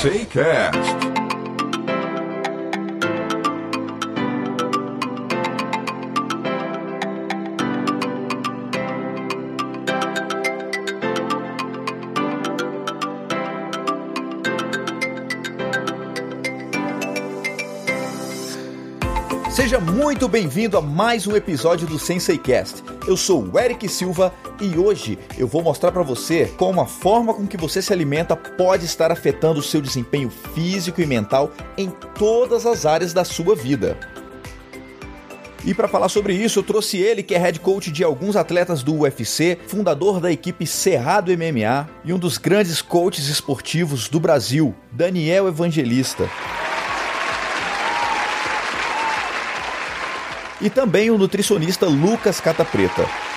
Cast. Seja muito bem-vindo a mais um episódio do Sensei Cast. Eu sou o Eric Silva e hoje eu vou mostrar para você como a forma com que você se alimenta pode estar afetando o seu desempenho físico e mental em todas as áreas da sua vida. E para falar sobre isso, eu trouxe ele, que é head coach de alguns atletas do UFC, fundador da equipe Cerrado MMA e um dos grandes coaches esportivos do Brasil, Daniel Evangelista. e também o nutricionista Lucas Catapreta.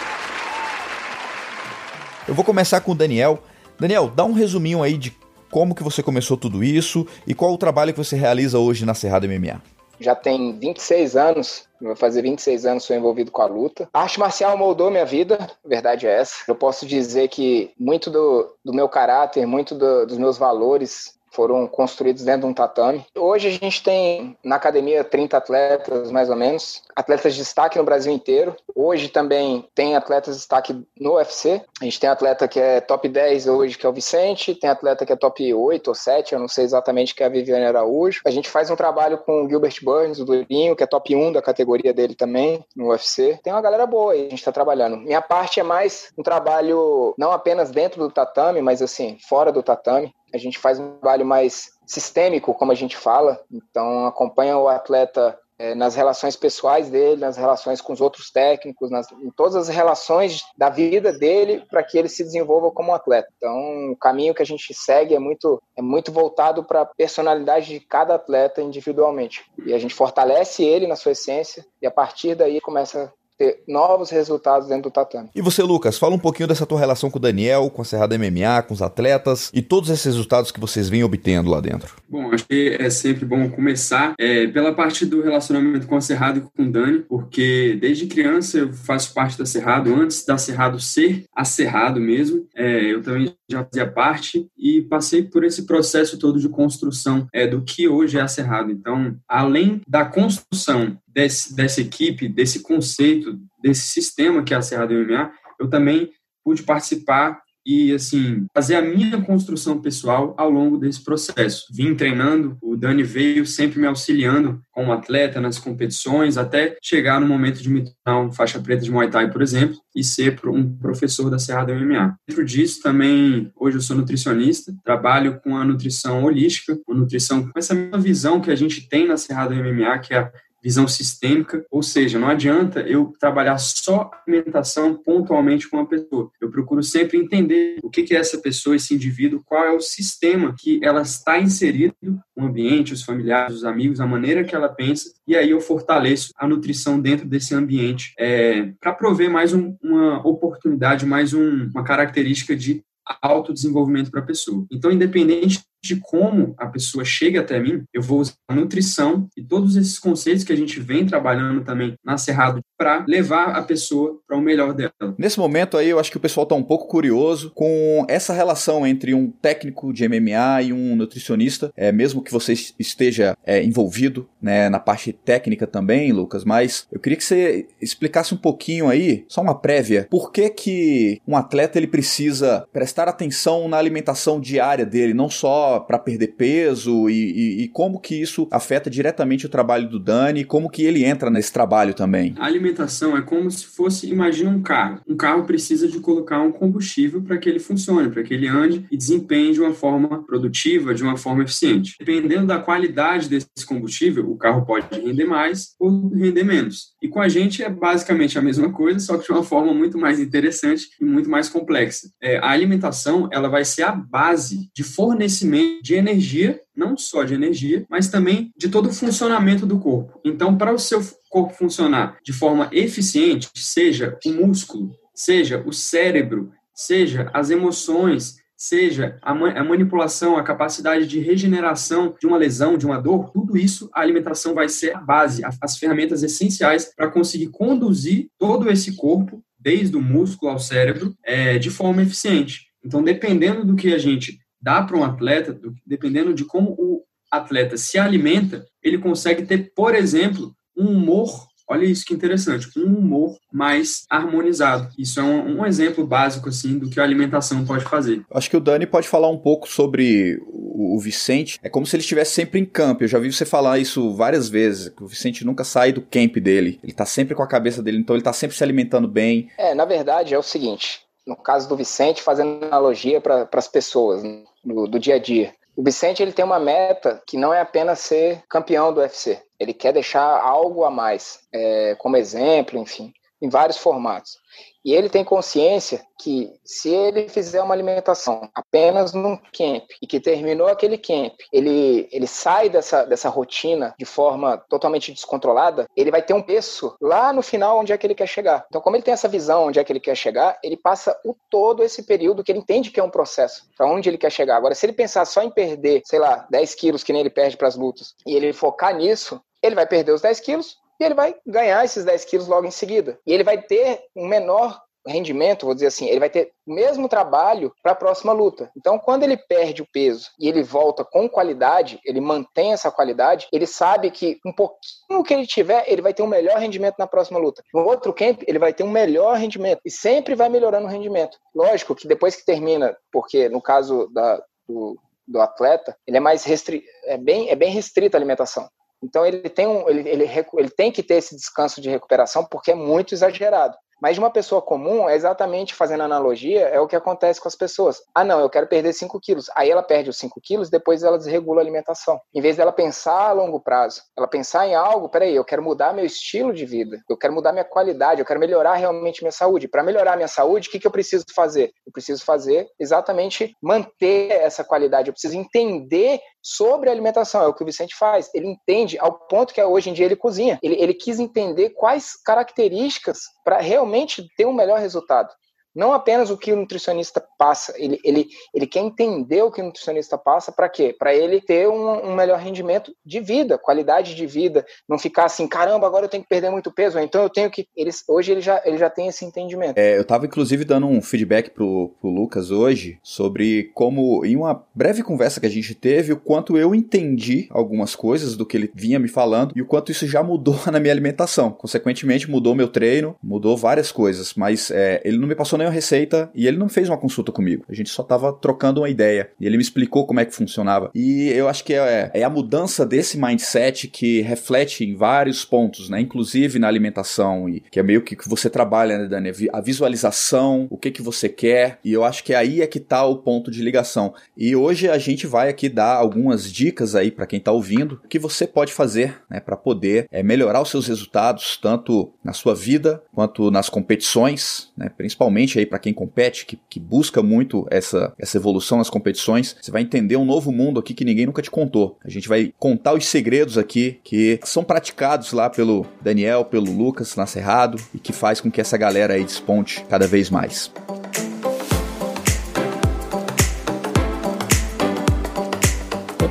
Eu vou começar com o Daniel. Daniel, dá um resuminho aí de como que você começou tudo isso e qual o trabalho que você realiza hoje na Cerrado MMA. Já tem 26 anos, vou fazer 26 anos, sou envolvido com a luta. A arte marcial moldou minha vida, a verdade é essa. Eu posso dizer que muito do, do meu caráter, muito do, dos meus valores foram construídos dentro de um tatame. Hoje a gente tem na academia 30 atletas, mais ou menos, atletas de destaque no Brasil inteiro. Hoje também tem atletas de destaque no UFC. A gente tem atleta que é top 10 hoje, que é o Vicente, tem atleta que é top 8 ou 7, eu não sei exatamente, que é a Viviane Araújo. A gente faz um trabalho com o Gilbert Burns, o Durinho, que é top 1 da categoria dele também, no UFC. Tem uma galera boa aí, a gente está trabalhando. Minha parte é mais um trabalho não apenas dentro do tatame, mas assim, fora do tatame. A gente faz um trabalho mais sistêmico, como a gente fala. Então, acompanha o atleta é, nas relações pessoais dele, nas relações com os outros técnicos, nas, em todas as relações da vida dele para que ele se desenvolva como atleta. Então, o caminho que a gente segue é muito, é muito voltado para a personalidade de cada atleta individualmente. E a gente fortalece ele na sua essência e a partir daí começa ter novos resultados dentro do tatame. E você, Lucas, fala um pouquinho dessa tua relação com o Daniel, com a Serrada MMA, com os atletas e todos esses resultados que vocês vêm obtendo lá dentro. Bom, acho que é sempre bom começar é, pela parte do relacionamento com a Cerrado e com o Dani, porque desde criança eu faço parte da Cerrado, antes da Cerrado ser a Cerrado mesmo, é, eu também já fazia parte e passei por esse processo todo de construção é, do que hoje é a Cerrado. Então, além da construção desse, dessa equipe, desse conceito, desse sistema que é a Cerrado MMA, eu também pude participar e assim fazer a minha construção pessoal ao longo desse processo. Vim treinando, o Dani veio sempre me auxiliando como atleta nas competições, até chegar no momento de me tornar um faixa preta de Muay Thai, por exemplo, e ser um professor da Cerrado MMA. Dentro disso também, hoje eu sou nutricionista, trabalho com a nutrição holística, uma nutrição com essa mesma visão que a gente tem na Cerrado MMA, que é visão sistêmica, ou seja, não adianta eu trabalhar só alimentação pontualmente com uma pessoa. Eu procuro sempre entender o que é essa pessoa, esse indivíduo, qual é o sistema que ela está inserido, o ambiente, os familiares, os amigos, a maneira que ela pensa, e aí eu fortaleço a nutrição dentro desse ambiente é, para prover mais um, uma oportunidade, mais um, uma característica de autodesenvolvimento para a pessoa. Então, independente de como a pessoa chega até mim, eu vou usar a nutrição e todos esses conceitos que a gente vem trabalhando também na Cerrado para levar a pessoa para o melhor dela. Nesse momento aí, eu acho que o pessoal está um pouco curioso com essa relação entre um técnico de MMA e um nutricionista, é, mesmo que você esteja é, envolvido né, na parte técnica também, Lucas, mas eu queria que você explicasse um pouquinho aí, só uma prévia, por que que um atleta ele precisa prestar atenção na alimentação diária dele, não só para perder peso e, e, e, como que isso afeta diretamente o trabalho do Dani, como que ele entra nesse trabalho também? A alimentação é como se fosse, imagina um carro. Um carro precisa de colocar um combustível para que ele funcione, para que ele ande e desempenhe de uma forma produtiva, de uma forma eficiente. Dependendo da qualidade desse combustível, o carro pode render mais ou render menos. E com a gente é basicamente a mesma coisa, só que de uma forma muito mais interessante e muito mais complexa. É, a alimentação ela vai ser a base de fornecimento de energia, não só de energia, mas também de todo o funcionamento do corpo. Então, para o seu corpo funcionar de forma eficiente, seja o músculo, seja o cérebro, seja as emoções, seja a, a, manipulação, a capacidade de regeneração de uma lesão, de uma dor, tudo isso a alimentação vai ser a base, as ferramentas essenciais para conseguir conduzir todo esse corpo, desde o músculo ao cérebro, é, de forma eficiente. Então, dependendo do que a gente dá para um atleta, dependendo de como o atleta se alimenta, ele consegue ter, por exemplo, um humor Olha isso que interessante, um humor mais harmonizado. Isso é um, um, exemplo básico assim do que a alimentação pode fazer. Acho que o Dani pode falar um pouco sobre o, o Vicente. É como se ele estivesse sempre em campo. Eu já vi você falar isso várias vezes, que o Vicente nunca sai do camp dele. Ele tá sempre com a cabeça dele, então ele tá sempre se alimentando bem. É, na verdade é o seguinte, no caso do Vicente, fazendo analogia para as pessoas né, do, do dia a dia. O Vicente ele tem uma meta que não é apenas ser campeão do UFC. Ele quer deixar algo a mais, é, como exemplo, enfim, em vários formatos. E ele tem consciência que se ele fizer uma alimentação apenas num camp e que terminou aquele camp, ele, ele sai dessa, dessa rotina de forma totalmente descontrolada, ele vai ter um preço lá no final onde é que ele quer chegar. Então, como ele tem essa visão onde é que ele quer chegar, ele passa o todo esse período que ele entende que é um processo, para onde ele quer chegar. Agora, se ele pensar só em perder, sei lá, 10 quilos que nem ele perde para as lutas, e ele focar nisso, ele vai perder os 10 quilos, e ele vai ganhar esses 10 quilos logo em seguida. E ele vai ter um menor rendimento, vou dizer assim, ele vai ter o mesmo trabalho para a próxima luta. Então, quando ele perde o peso e ele volta com qualidade, ele mantém essa qualidade, ele sabe que um pouquinho que ele tiver, ele vai ter um melhor rendimento na próxima luta. No outro camp, ele vai ter um melhor rendimento e sempre vai melhorando o rendimento. Lógico que depois que termina, porque no caso da, do, do atleta, ele é mais restri é bem, é bem restrita a alimentação. Então ele tem, um, ele, ele, ele tem que ter esse descanso de recuperação porque é muito exagerado. Mas de uma pessoa comum, é exatamente fazendo analogia, é o que acontece com as pessoas. Ah, não, eu quero perder 5 quilos. Aí ela perde os 5 quilos, depois ela desregula a alimentação. Em vez dela pensar a longo prazo, ela pensar em algo, peraí, eu quero mudar meu estilo de vida, eu quero mudar minha qualidade, eu quero melhorar realmente minha saúde. Para melhorar minha saúde, o que, que eu preciso fazer? Eu preciso fazer exatamente manter essa qualidade, eu preciso entender sobre a alimentação. É o que o Vicente faz. Ele entende ao ponto que hoje em dia ele cozinha. Ele, ele quis entender quais características para realmente ter um melhor resultado. Não apenas o que o nutricionista passa, ele, ele, ele quer entender o que o nutricionista passa para quê? Para ele ter um, um, melhor rendimento de vida, qualidade de vida, não ficar assim, caramba, agora eu tenho que perder muito peso, então eu tenho que. Eles, hoje ele já, ele já tem esse entendimento. É, eu estava inclusive dando um feedback pro, pro Lucas hoje sobre como, em uma breve conversa que a gente teve, o quanto eu entendi algumas coisas do que ele vinha me falando e o quanto isso já mudou na minha alimentação. Consequentemente, mudou meu treino, mudou várias coisas, mas é, ele não me passou nenhuma receita e ele não fez uma consulta comigo. A gente só tava trocando uma ideia. E ele me explicou como é que funcionava. E eu acho que é, é a mudança desse mindset que reflete em vários pontos, né? Inclusive na alimentação, e que é meio que que você trabalha, né, Dani? A visualização, o que que você quer. E eu acho que aí é que tá o ponto de ligação. E hoje a gente vai aqui dar algumas dicas aí para quem tá ouvindo, que você pode fazer, né, para poder é, melhorar os seus resultados, tanto na sua vida quanto nas competições, né? Principalmente principalmente aí para quem compete, que, que busca muito essa, essa evolução nas competições, você vai entender um novo mundo aqui que ninguém nunca te contou. A gente vai contar os segredos aqui que são praticados lá pelo Daniel, pelo Lucas na Cerrado e que faz com que essa galera aí desponte cada vez mais.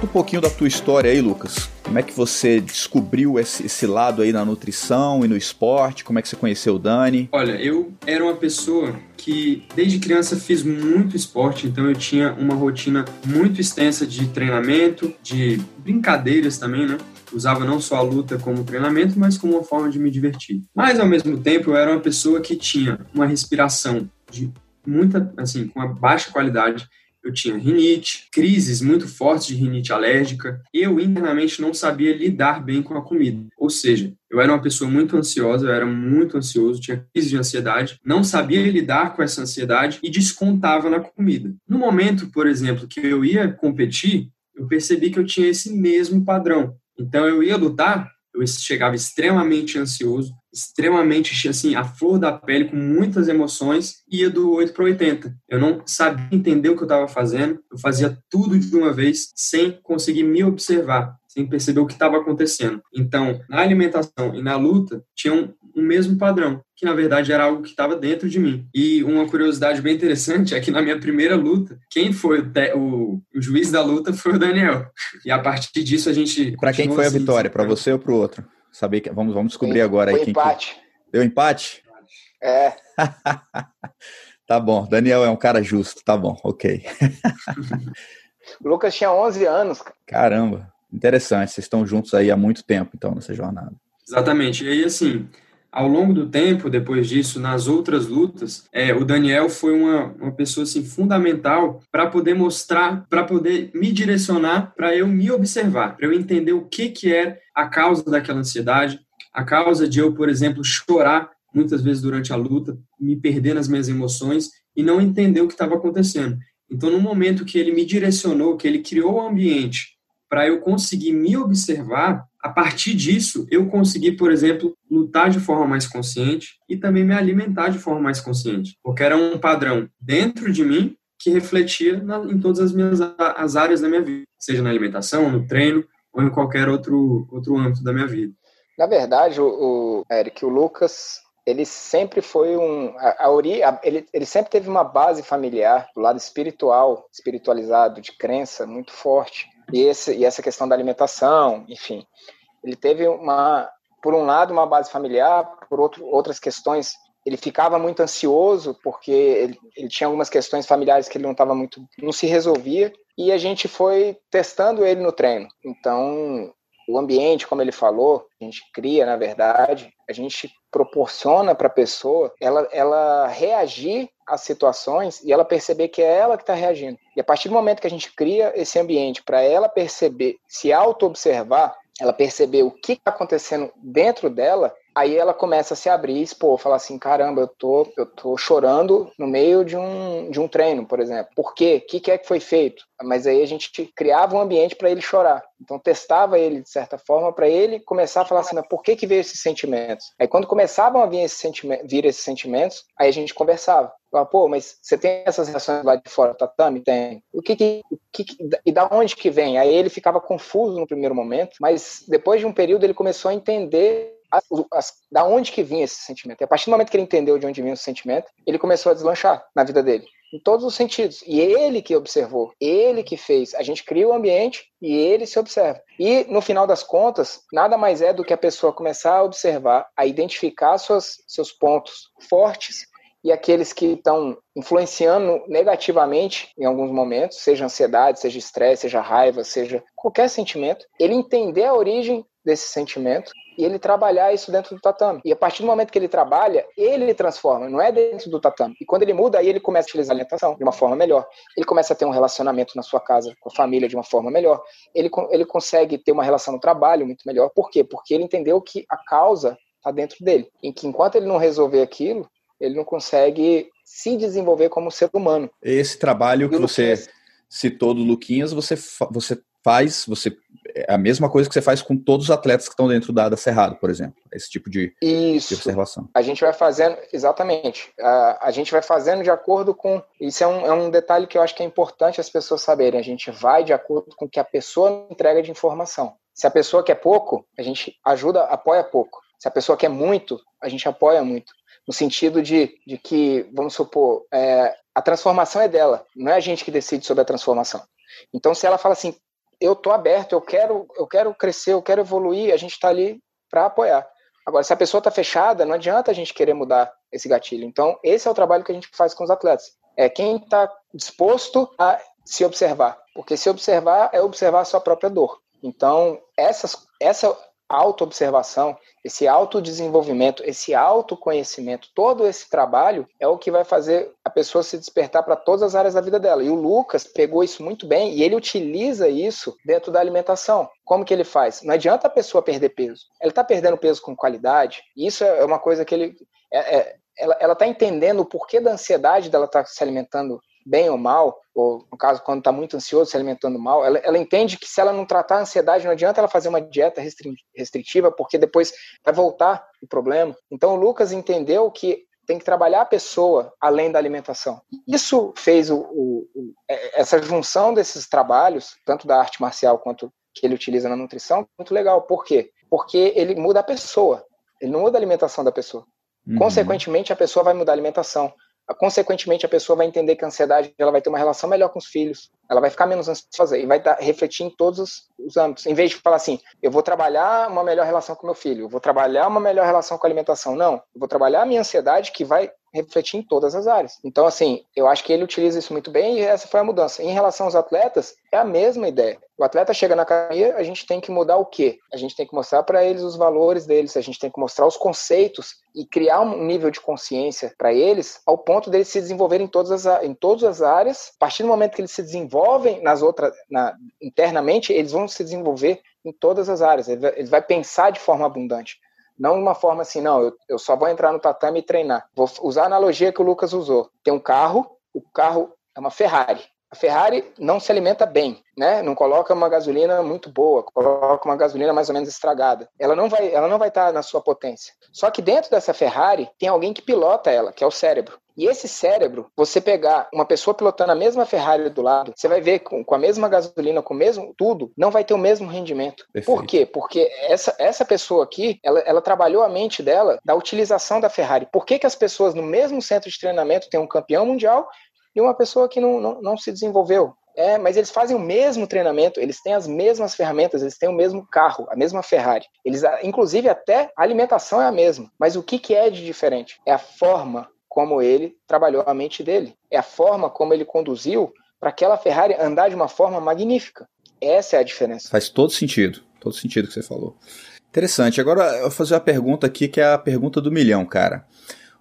Conta um pouquinho da tua história aí, Lucas. Como é que você descobriu esse, esse, lado aí na nutrição e no esporte? Como é que você conheceu o Dani? Olha, eu era uma pessoa que desde criança fiz muito esporte, então eu tinha uma rotina muito extensa de treinamento, de brincadeiras também, né? Usava não só a luta como treinamento, mas como uma forma de me divertir. Mas ao mesmo tempo eu era uma pessoa que tinha uma respiração de muita, assim, com uma baixa qualidade eu tinha rinite, crises muito fortes de rinite alérgica. Eu internamente não sabia lidar bem com a comida. Ou seja, eu era uma pessoa muito ansiosa, eu era muito ansioso, tinha crise de ansiedade, não sabia lidar com essa ansiedade e descontava na comida. No momento, por exemplo, que eu ia competir, eu percebi que eu tinha esse mesmo padrão. Então eu ia lutar, eu chegava extremamente ansioso, extremamente assim, a flor da pele, com muitas emoções, ia do 8 para 80. Eu não sabia entender o que eu estava fazendo, eu fazia tudo de uma vez sem conseguir me observar, sem perceber o que estava acontecendo. Então, na alimentação e na luta, tinham um mesmo padrão, que na verdade era algo que estava dentro de mim. E uma curiosidade bem interessante é que na minha primeira luta, quem foi o, o, o juiz da luta foi o Daniel. E a partir disso a gente. Para quem foi a assim, vitória? Para você ou para o outro? Saber que vamos, vamos descobrir agora aí quem empate. Que... Deu empate? É. tá bom. Daniel é um cara justo. Tá bom, ok. O Lucas tinha 11 anos. Caramba, interessante. Vocês estão juntos aí há muito tempo, então, nessa jornada. Exatamente. E aí, assim, ao longo do tempo, depois disso, nas outras lutas, é, o Daniel foi uma, uma pessoa assim, fundamental para poder mostrar, para poder me direcionar, para eu me observar, para eu entender o que, que é a causa daquela ansiedade, a causa de eu, por exemplo, chorar muitas vezes durante a luta, me perder nas minhas emoções e não entender o que estava acontecendo. Então, no momento que ele me direcionou, que ele criou o ambiente para eu conseguir me observar, a partir disso, eu consegui, por exemplo, lutar de forma mais consciente e também me alimentar de forma mais consciente, porque era um padrão dentro de mim que refletia na, em todas as minhas as áreas da minha vida, seja na alimentação, no treino ou em qualquer outro outro âmbito da minha vida. Na verdade, o, o Eric, o Lucas, ele sempre foi um a, a, a ele, ele sempre teve uma base familiar do lado espiritual, espiritualizado, de crença muito forte e, esse, e essa questão da alimentação, enfim. Ele teve uma, por um lado, uma base familiar, por outro, outras questões. Ele ficava muito ansioso porque ele, ele tinha algumas questões familiares que ele não estava muito, não se resolvia. E a gente foi testando ele no treino. Então, o ambiente, como ele falou, a gente cria, na verdade, a gente proporciona para a pessoa ela, ela reagir às situações e ela perceber que é ela que está reagindo. E a partir do momento que a gente cria esse ambiente para ela perceber, se auto-observar, ela perceber o que está acontecendo dentro dela, aí ela começa a se abrir, expor, falar assim, caramba, eu tô, eu tô chorando no meio de um, de um treino, por exemplo. Por quê? O que, que é que foi feito? Mas aí a gente criava um ambiente para ele chorar. Então testava ele de certa forma para ele começar a falar assim, por que que veio esses sentimentos? Aí quando começavam a vir esses sentimentos, vir esses sentimentos, aí a gente conversava. Falava, pô, mas você tem essas reações lá de fora tatame? Tem. O que que, o que, que e da onde que vem? Aí ele ficava confuso no primeiro momento, mas depois de um período ele começou a entender as, da onde que vinha esse sentimento. E a partir do momento que ele entendeu de onde vinha esse sentimento, ele começou a deslanchar na vida dele. Em todos os sentidos. E ele que observou, ele que fez. A gente cria o ambiente e ele se observa. E, no final das contas, nada mais é do que a pessoa começar a observar, a identificar suas, seus pontos fortes e aqueles que estão influenciando negativamente em alguns momentos, seja ansiedade, seja estresse, seja raiva, seja qualquer sentimento, ele entender a origem desse sentimento e ele trabalhar isso dentro do tatame. E a partir do momento que ele trabalha, ele transforma, não é dentro do tatame. E quando ele muda, aí ele começa a utilizar a alimentação de uma forma melhor. Ele começa a ter um relacionamento na sua casa, com a família de uma forma melhor. Ele, ele consegue ter uma relação no trabalho muito melhor. Por quê? Porque ele entendeu que a causa está dentro dele. Em que enquanto ele não resolver aquilo, ele não consegue se desenvolver como ser humano. Esse trabalho que você citou do Luquinhas, você, você faz, você é a mesma coisa que você faz com todos os atletas que estão dentro da Ada Cerrado, por exemplo. Esse tipo de, isso. de observação. A gente vai fazendo, exatamente. A, a gente vai fazendo de acordo com. Isso é um, é um detalhe que eu acho que é importante as pessoas saberem. A gente vai de acordo com o que a pessoa entrega de informação. Se a pessoa quer pouco, a gente ajuda, apoia pouco. Se a pessoa quer muito, a gente apoia muito. No sentido de, de que, vamos supor, é, a transformação é dela, não é a gente que decide sobre a transformação. Então, se ela fala assim, eu tô aberto, eu quero, eu quero crescer, eu quero evoluir, a gente está ali para apoiar. Agora, se a pessoa está fechada, não adianta a gente querer mudar esse gatilho. Então, esse é o trabalho que a gente faz com os atletas. É quem está disposto a se observar. Porque se observar é observar a sua própria dor. Então, essas, essa autoobservação, esse autodesenvolvimento, esse autoconhecimento, todo esse trabalho é o que vai fazer a pessoa se despertar para todas as áreas da vida dela. E o Lucas pegou isso muito bem e ele utiliza isso dentro da alimentação. Como que ele faz? Não adianta a pessoa perder peso. Ela está perdendo peso com qualidade. Isso é uma coisa que ele. É, é, ela está entendendo o porquê da ansiedade dela estar tá se alimentando bem ou mal, ou no caso, quando está muito ansioso, se alimentando mal, ela, ela, entende que se ela não tratar a ansiedade, não adianta ela fazer uma dieta restritiva, porque depois vai voltar o problema. Então, o Lucas entendeu que tem que trabalhar a pessoa além da alimentação. Isso fez o, o, o, é, essa junção desses trabalhos, tanto da arte marcial quanto que ele utiliza na nutrição, muito legal. Por quê? Porque ele muda a pessoa, ele não muda a alimentação da pessoa. Uhum. Consequentemente, a pessoa vai mudar a alimentação consequentemente a pessoa vai entender que a ansiedade ela vai ter uma relação melhor com os filhos, ela vai ficar menos ansiosa e vai dar, refletir em todos os, os, âmbitos. Em vez de falar assim, eu vou trabalhar uma melhor relação com meu filho, eu vou trabalhar uma melhor relação com a alimentação. Não, eu vou trabalhar a minha ansiedade que vai refletir em todas as áreas. Então, assim, eu acho que ele utiliza isso muito bem e essa foi a mudança. Em relação aos atletas, é a mesma ideia. O atleta chega na academia, a gente tem que mudar o quê? A gente tem que mostrar para eles os valores deles, a gente tem que mostrar os conceitos e criar um nível de consciência para eles ao ponto deles se desenvolverem em todas as, em todas as áreas. A partir do momento que eles se desenvolvem nas outras, na, internamente, eles vão se desenvolver em todas as áreas. Ele vai, ele vai pensar de forma abundante. Não de uma forma assim, não, eu, eu só vou entrar no tatame e treinar. Vou usar a analogia que o Lucas usou. Tem um carro, o carro é uma Ferrari. A Ferrari não se alimenta bem, né? Não coloca uma gasolina muito boa, coloca uma gasolina mais ou menos estragada. Ela não vai, ela não vai estar na sua potência. Só que dentro dessa Ferrari tem alguém que pilota ela, que é o cérebro. E esse cérebro, você pegar uma pessoa pilotando a mesma Ferrari do lado, você vai ver com, com a mesma gasolina, com o mesmo tudo, não vai ter o mesmo rendimento. Perfeito. Por quê? Porque essa, essa pessoa aqui, ela, ela trabalhou a mente dela da utilização da Ferrari. Por que, que as pessoas no mesmo centro de treinamento têm um campeão mundial e uma pessoa que não, não, não se desenvolveu. É, mas eles fazem o mesmo treinamento, eles têm as mesmas ferramentas, eles têm o mesmo carro, a mesma Ferrari. Eles, inclusive, até a alimentação é a mesma. Mas o que, que é de diferente? É a forma como ele trabalhou a mente dele. É a forma como ele conduziu para aquela Ferrari andar de uma forma magnífica. Essa é a diferença. Faz todo sentido, todo sentido que você falou. Interessante. Agora eu vou fazer uma pergunta aqui que é a pergunta do milhão, cara.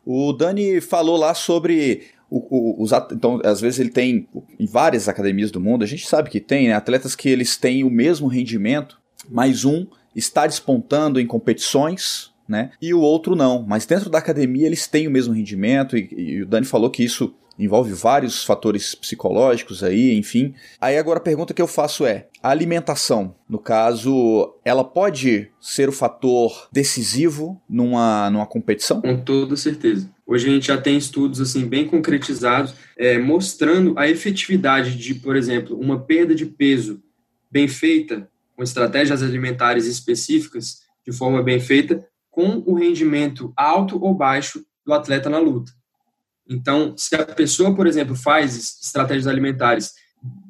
O Dani falou lá sobre o, o, os, então, às vezes ele tem em várias academias do mundo, a gente sabe que tem né, atletas que eles têm o mesmo rendimento, mas um está despontando em competições, né? E o outro não. Mas dentro da academia eles têm o mesmo rendimento, e, e o Dani falou que isso envolve vários fatores psicológicos aí, enfim. Aí agora a pergunta que eu faço é: a alimentação, no caso, ela pode ser o fator decisivo numa, numa competição? Com toda certeza. Hoje a gente já tem estudos assim bem concretizados é, mostrando a efetividade de, por exemplo, uma perda de peso bem feita, com estratégias alimentares específicas, de forma bem feita, com o rendimento alto ou baixo do atleta na luta. Então, se a pessoa, por exemplo, faz estratégias alimentares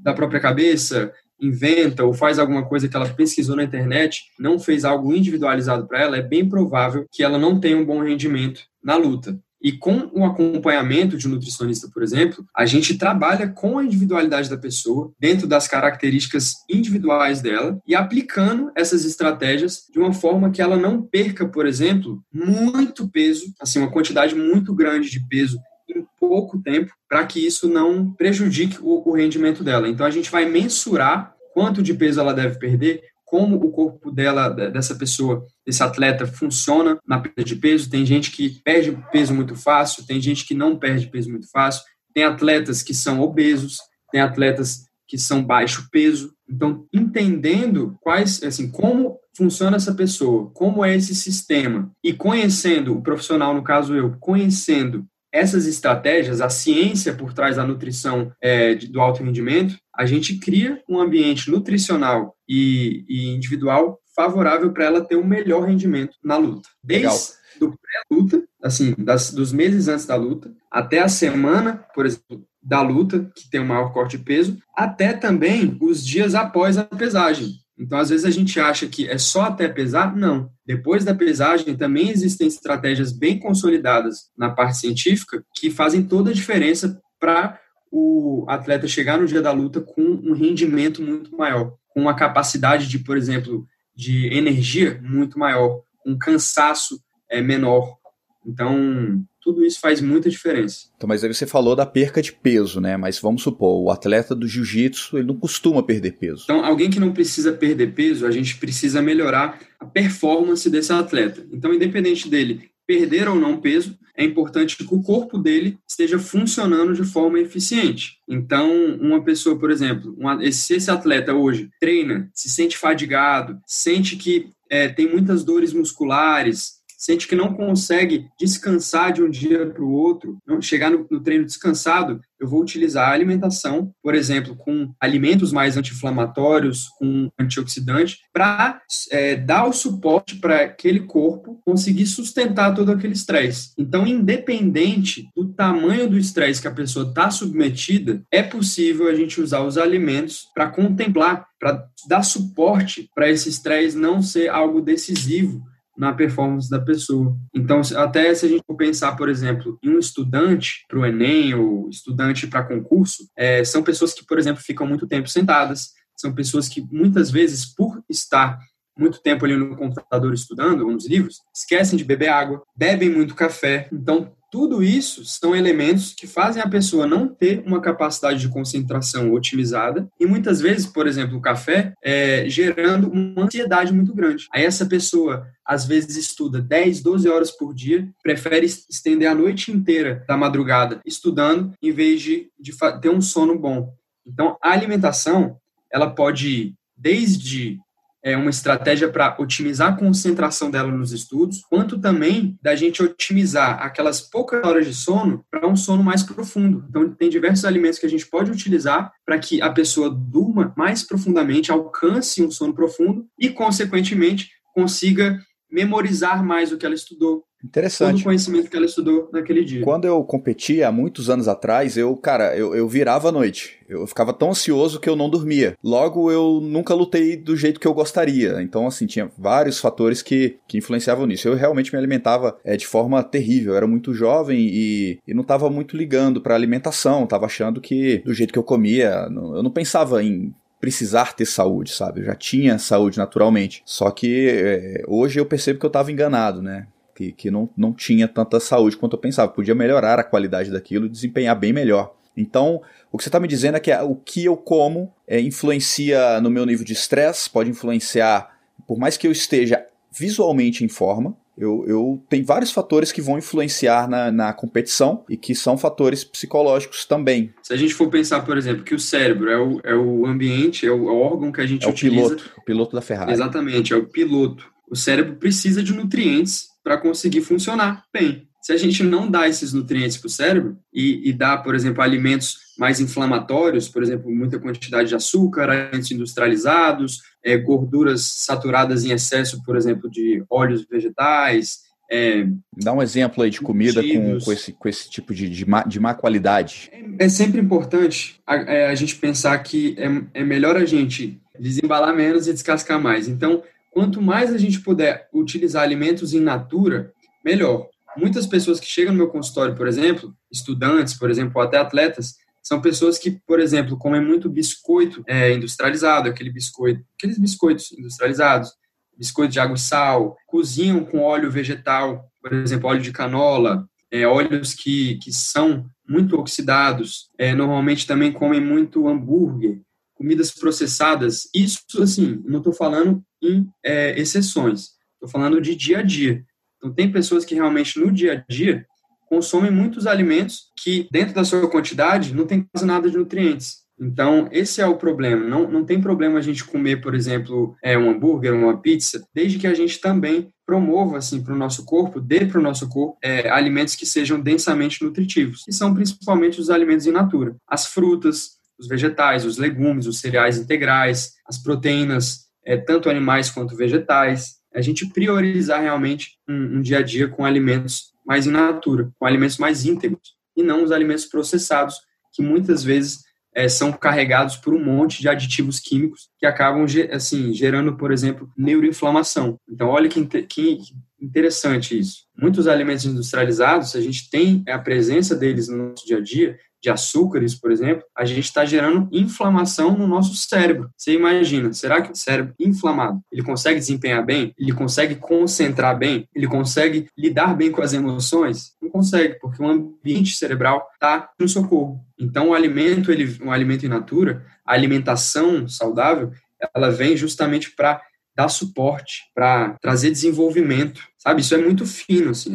da própria cabeça, inventa ou faz alguma coisa que ela pesquisou na internet, não fez algo individualizado para ela, é bem provável que ela não tenha um bom rendimento na luta. E com o acompanhamento de um nutricionista, por exemplo, a gente trabalha com a individualidade da pessoa, dentro das características individuais dela, e aplicando essas estratégias de uma forma que ela não perca, por exemplo, muito peso, assim, uma quantidade muito grande de peso em pouco tempo para que isso não prejudique o, o rendimento dela. Então a gente vai mensurar quanto de peso ela deve perder, como o corpo dela, dessa pessoa, desse atleta, funciona na perda de peso. Tem gente que perde peso muito fácil, tem gente que não perde peso muito fácil, tem atletas que são obesos, tem atletas que são baixo peso. Então, entendendo quais, assim, como funciona essa pessoa, como é esse sistema, e conhecendo o profissional, no caso eu, conhecendo essas estratégias, a ciência por trás da nutrição é, do alto rendimento, a gente cria um ambiente nutricional e, e individual favorável para ela ter um melhor rendimento na luta. Desde Legal. do pré-luta, assim, das, dos meses antes da luta, até a semana, por exemplo, da luta, que tem o maior corte de peso, até também os dias após a pesagem. Então, às vezes a gente acha que é só até pesar. Não. Depois da pesagem, também existem estratégias bem consolidadas na parte científica que fazem toda a diferença para o atleta chegar no dia da luta com um rendimento muito maior, com uma capacidade de, por exemplo, de energia muito maior, um cansaço é, menor. Então, tudo isso faz muita diferença. Então, mas aí você falou da perca de peso, né? Mas vamos supor, o atleta do jiu-jitsu, ele não costuma perder peso. Então, alguém que não precisa perder peso, a gente precisa melhorar a performance desse atleta. Então, independente dele perder ou não peso, é importante que o corpo dele esteja funcionando de forma eficiente. Então, uma pessoa, por exemplo, uma, se esse atleta hoje treina, se sente fadigado, sente que é, tem muitas dores musculares, sente que não consegue descansar de um dia para o outro, não chegar no, no, treino descansado, eu vou utilizar a alimentação, por exemplo, com alimentos mais anti-inflamatórios, com antioxidante, para é, dar o suporte para aquele corpo conseguir sustentar todo aquele estresse. Então, independente do tamanho do estresse que a pessoa está submetida, é possível a gente usar os alimentos para contemplar, para dar suporte para esse estresse não ser algo decisivo na performance da pessoa. Então, até se a gente for pensar, por exemplo, em um estudante para o Enem ou estudante para concurso, é, são pessoas que, por exemplo, ficam muito tempo sentadas, são pessoas que muitas vezes, por estar muito tempo ali no computador estudando, ou nos livros, esquecem de beber água, bebem muito café. Então, tudo isso são elementos que fazem a pessoa não ter uma capacidade de concentração otimizada e muitas vezes, por exemplo, o café, é, gerando uma ansiedade muito grande. Aí essa pessoa às vezes estuda 10, 12 horas por dia, prefere estender a noite inteira da madrugada estudando em vez de, de ter um sono bom. Então, a alimentação, ela pode ir desde é, uma estratégia para otimizar a concentração dela nos estudos, quanto também da gente otimizar aquelas poucas horas de sono para um sono mais profundo. Então, tem diversos alimentos que a gente pode utilizar para que a pessoa durma mais profundamente, alcance um sono profundo e, consequentemente, consiga memorizar mais o que ela estudou, Interessante. Todo o conhecimento que ela estudou naquele dia. Quando eu competia há muitos anos atrás, eu, cara, eu, eu virava a noite. Eu ficava tão ansioso que eu não dormia. Logo, eu nunca lutei do jeito que eu gostaria. Então, assim, tinha vários fatores que, que influenciavam nisso. Eu realmente me alimentava é, de forma terrível. Eu era muito jovem e, e não estava muito ligando para alimentação. Tava achando que do jeito que eu comia, eu não pensava em precisar ter saúde, sabe? Eu já tinha saúde naturalmente. Só que é, hoje eu percebo que eu estava enganado, né? que, que não, não tinha tanta saúde quanto eu pensava. Podia melhorar a qualidade daquilo e desempenhar bem melhor. Então, o que você está me dizendo é que o que eu como é, influencia no meu nível de estresse, pode influenciar, por mais que eu esteja visualmente em forma, eu, eu tenho vários fatores que vão influenciar na, na competição e que são fatores psicológicos também. Se a gente for pensar, por exemplo, que o cérebro é o, é o ambiente, é o, é o órgão que a gente é utiliza. O piloto, o piloto da Ferrari. Exatamente, é o piloto. O cérebro precisa de nutrientes para conseguir funcionar bem. Se a gente não dá esses nutrientes para o cérebro e, e dá, por exemplo, alimentos mais inflamatórios, por exemplo, muita quantidade de açúcar, alimentos industrializados, é, gorduras saturadas em excesso, por exemplo, de óleos vegetais. É, Dá um exemplo aí de comida com, com, esse, com esse tipo de, de, má, de má qualidade. É, é sempre importante a, é, a, gente pensar que é, é melhor a gente desembalar menos e descascar mais. Então, quanto mais a gente puder utilizar alimentos in natura, melhor. Muitas pessoas que chegam no meu consultório, por exemplo, estudantes, por exemplo, ou até atletas, são pessoas que, por exemplo, comem muito biscoito é, industrializado, aquele biscoito, aqueles biscoitos industrializados, biscoito de água e sal, cozinham com óleo vegetal, por exemplo, óleo de canola, é, óleos que, que são muito oxidados, é, normalmente também comem muito hambúrguer, comidas processadas, isso, assim, não estou falando em é, exceções, estou falando de dia a dia. Então, tem pessoas que realmente no dia a dia consomem muitos alimentos que, dentro da sua quantidade, não tem quase nada de nutrientes. Então, esse é o problema. Não, não tem problema a gente comer, por exemplo, é, um hambúrguer, uma pizza, desde que a gente também promova assim para o nosso corpo, dê para o nosso corpo é, alimentos que sejam densamente nutritivos, que são principalmente os alimentos in natura. As frutas, os vegetais, os legumes, os cereais integrais, as proteínas, é, tanto animais quanto vegetais. A gente priorizar realmente um, um dia a dia com alimentos mais in natura, com alimentos mais íntegros, e não os alimentos processados, que muitas vezes é, são carregados por um monte de aditivos químicos que acabam assim, gerando, por exemplo, neuroinflamação. Então, olha que, que interessante isso. Muitos alimentos industrializados, a gente tem a presença deles no nosso dia a dia, de açúcares, por exemplo, a gente está gerando inflamação no nosso cérebro. Você imagina, será que o cérebro inflamado, ele consegue desempenhar bem? Ele consegue concentrar bem? Ele consegue lidar bem com as emoções? Não consegue, porque o ambiente cerebral está no socorro. Então, o alimento, ele, um alimento in natura, a alimentação saudável, ela vem justamente para dar suporte, para trazer desenvolvimento, sabe? Isso é muito fino, assim.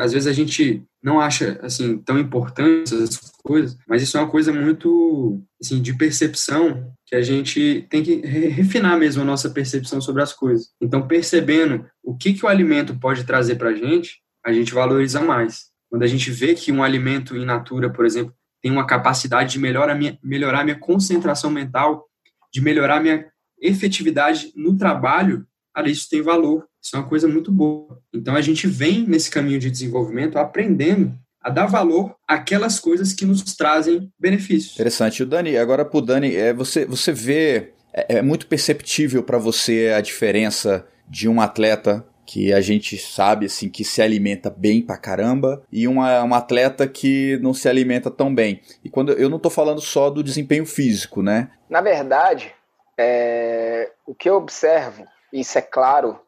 Às vezes a gente não acha, assim, tão importante essas coisas, mas isso é uma coisa muito, assim, de percepção que a gente tem que refinar mesmo a nossa percepção sobre as coisas. Então, percebendo o que, que o alimento pode trazer para a gente, a gente valoriza mais. Quando a gente vê que um alimento in natura, por exemplo, tem uma capacidade de melhorar minha, melhorar minha concentração mental, de melhorar minha efetividade no trabalho, cara, isso tem valor, isso é uma coisa muito boa. Então a gente vem nesse caminho de desenvolvimento aprendendo a dar valor àquelas coisas que nos trazem benefícios. Interessante. O Dani, agora para o Dani, é, você, você vê, é, é muito perceptível para você a diferença de um atleta que a gente sabe assim que se alimenta bem pra caramba e uma, uma atleta que não se alimenta tão bem. E quando eu não tô falando só do desempenho físico, né? Na verdade, é, o que eu observo, isso é claro,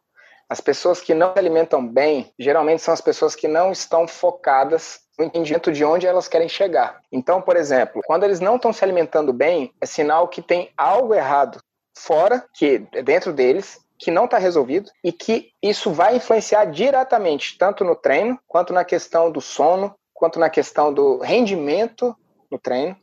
as pessoas que não se alimentam bem, geralmente são as pessoas que não estão focadas no entendimento de onde elas querem chegar. Então, por exemplo, quando eles não estão se alimentando bem, é sinal que tem algo errado fora, que é dentro deles, que não está resolvido e que isso vai influenciar diretamente tanto no treino, quanto na questão do sono, quanto na questão do rendimento no treino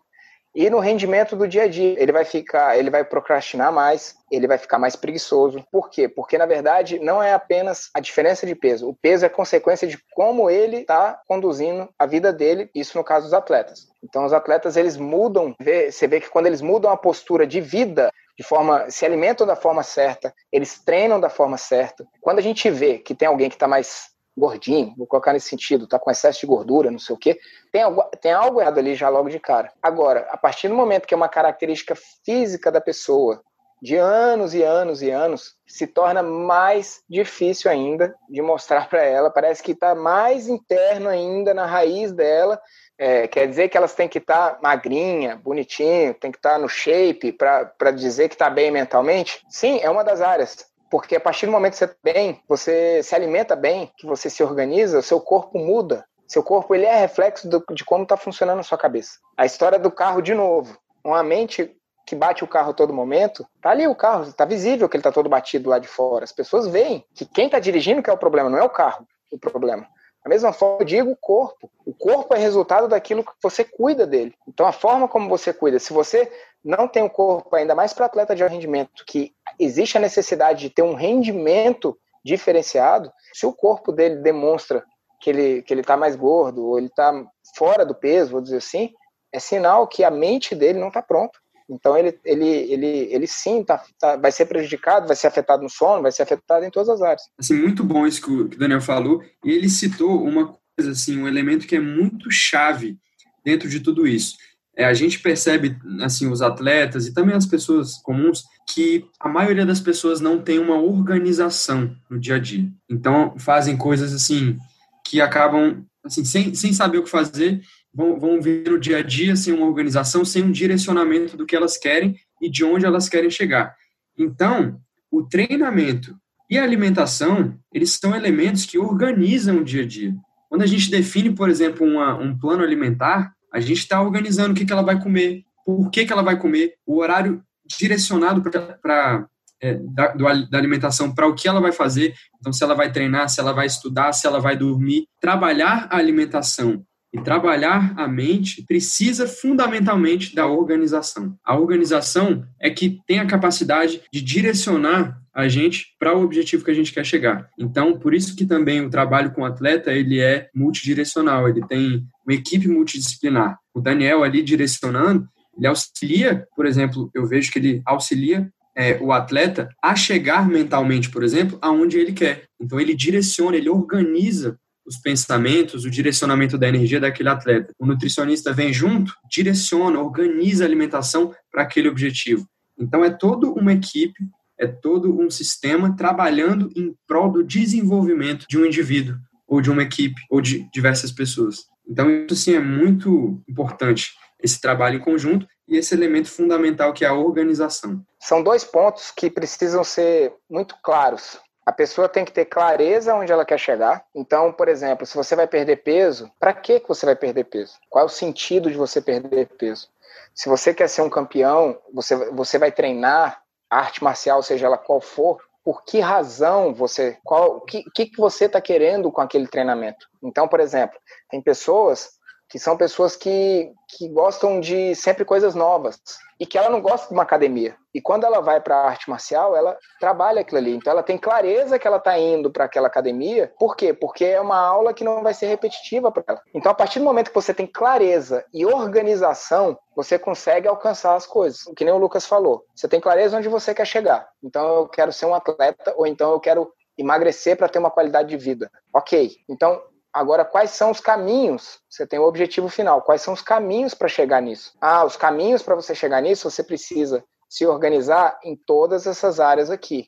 e no rendimento do dia a dia. Ele vai ficar, ele vai procrastinar mais, ele vai ficar mais preguiçoso. Por quê? Porque na verdade não é apenas a diferença de peso. O peso é consequência de como ele está conduzindo a vida dele, isso no caso dos atletas. Então os atletas eles mudam, você vê que quando eles mudam a postura de vida, de forma, se alimentam da forma certa, eles treinam da forma certa. Quando a gente vê que tem alguém que está mais gordinho, vou colocar nesse sentido, está com excesso de gordura, não sei o quê, tem algo, tem algo errado ali já logo de cara. Agora, a partir do momento que é uma característica física da pessoa, de anos e anos e anos, se torna mais difícil ainda de mostrar para ela. Parece que está mais interno ainda na raiz dela é, quer dizer que elas têm que estar tá magrinha, bonitinho, tem que estar tá no shape para dizer que está bem mentalmente? Sim, é uma das áreas. Porque a partir do momento que você está bem, você se alimenta bem, que você se organiza, o seu corpo muda. Seu corpo ele é reflexo do, de como está funcionando a sua cabeça. A história do carro, de novo. Uma mente que bate o carro todo momento, tá ali o carro, tá visível que ele tá todo batido lá de fora. As pessoas veem que quem tá dirigindo que é o problema, não é o carro o problema. Da mesma forma, eu digo o corpo. O corpo é resultado daquilo que você cuida dele. Então, a forma como você cuida, se você não tem um corpo, ainda mais para atleta de rendimento, que existe a necessidade de ter um rendimento diferenciado, se o corpo dele demonstra que ele que ele está mais gordo ou ele está fora do peso, vou dizer assim, é sinal que a mente dele não está pronta. Então ele, ele, ele, ele sim tá, tá, vai ser prejudicado, vai ser afetado no sono, vai ser afetado em todas as áreas. Assim, muito bom isso que o, que o Daniel falou. E ele citou uma coisa, assim, um elemento que é muito chave dentro de tudo isso. É, a gente percebe, assim, os atletas e também as pessoas comuns, que a maioria das pessoas não tem uma organização no dia a dia. Então, fazem coisas, assim, que acabam, assim, sem, sem saber o que fazer vão, vão vir no dia a dia sem uma organização, sem um direcionamento do que elas querem e de onde elas querem chegar. Então, o treinamento e a alimentação, eles são elementos que organizam o dia a dia. Quando a gente define, por exemplo, uma, um plano alimentar, a gente está organizando o que, que ela vai comer, por que, que ela vai comer, o horário direcionado para é, da, da, alimentação para o que ela vai fazer. Então, se ela vai treinar, se ela vai estudar, se ela vai dormir. Trabalhar a alimentação e trabalhar a mente precisa fundamentalmente da organização. A organização é que tem a capacidade de direcionar a gente para o objetivo que a gente quer chegar. Então, por isso que também o trabalho com o atleta, ele é multidirecional, ele tem uma equipe multidisciplinar. O Daniel ali direcionando, ele auxilia, por exemplo, eu vejo que ele auxilia é, o atleta a chegar mentalmente, por exemplo, aonde ele quer. Então ele direciona, ele organiza os pensamentos, o direcionamento da energia daquele atleta. O nutricionista vem junto, direciona, organiza a alimentação para aquele objetivo. Então é toda uma equipe, é todo um sistema trabalhando em prol do desenvolvimento de um indivíduo ou de uma equipe ou de diversas pessoas. Então isso sim é muito importante esse trabalho em conjunto e esse elemento fundamental que é a organização. São dois pontos que precisam ser muito claros a pessoa tem que ter clareza onde ela quer chegar. Então, por exemplo, se você vai perder peso, para que você vai perder peso? Qual é o sentido de você perder peso? Se você quer ser um campeão, você, você vai treinar arte marcial, seja ela qual for, por que razão você, qual, o que, que você está querendo com aquele treinamento? Então, por exemplo, tem pessoas que são pessoas que, que gostam de sempre coisas novas e que ela não gosta de uma academia. E quando ela vai para a arte marcial, ela trabalha aquilo ali. Então ela tem clareza que ela está indo para aquela academia. Por quê? Porque é uma aula que não vai ser repetitiva para ela. Então a partir do momento que você tem clareza e organização, você consegue alcançar as coisas. Que nem o Lucas falou. Você tem clareza onde você quer chegar. Então eu quero ser um atleta ou então eu quero emagrecer para ter uma qualidade de vida. Ok. Então Agora, quais são os caminhos? Você tem o objetivo final. Quais são os caminhos para chegar nisso? Ah, os caminhos para você chegar nisso, você precisa se organizar em todas essas áreas aqui.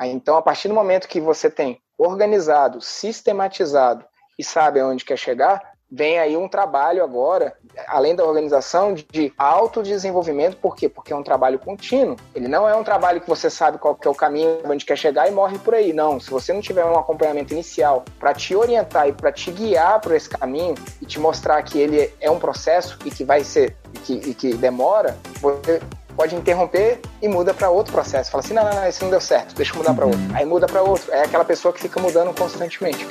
Então, a partir do momento que você tem organizado, sistematizado e sabe aonde quer chegar, vem aí um trabalho agora, além da organização, de autodesenvolvimento. Por quê? Porque é um trabalho contínuo. Ele não é um trabalho que você sabe qual que é o caminho, onde quer chegar e morre por aí. Não. Se você não tiver um acompanhamento inicial para te orientar e para te guiar por esse caminho e te mostrar que ele é um processo e que vai ser que, e que demora, você pode interromper e muda para outro processo. Fala assim, não, não, não, esse não deu certo, deixa eu mudar para outro. Uhum. Aí muda para outro. É aquela pessoa que fica mudando constantemente.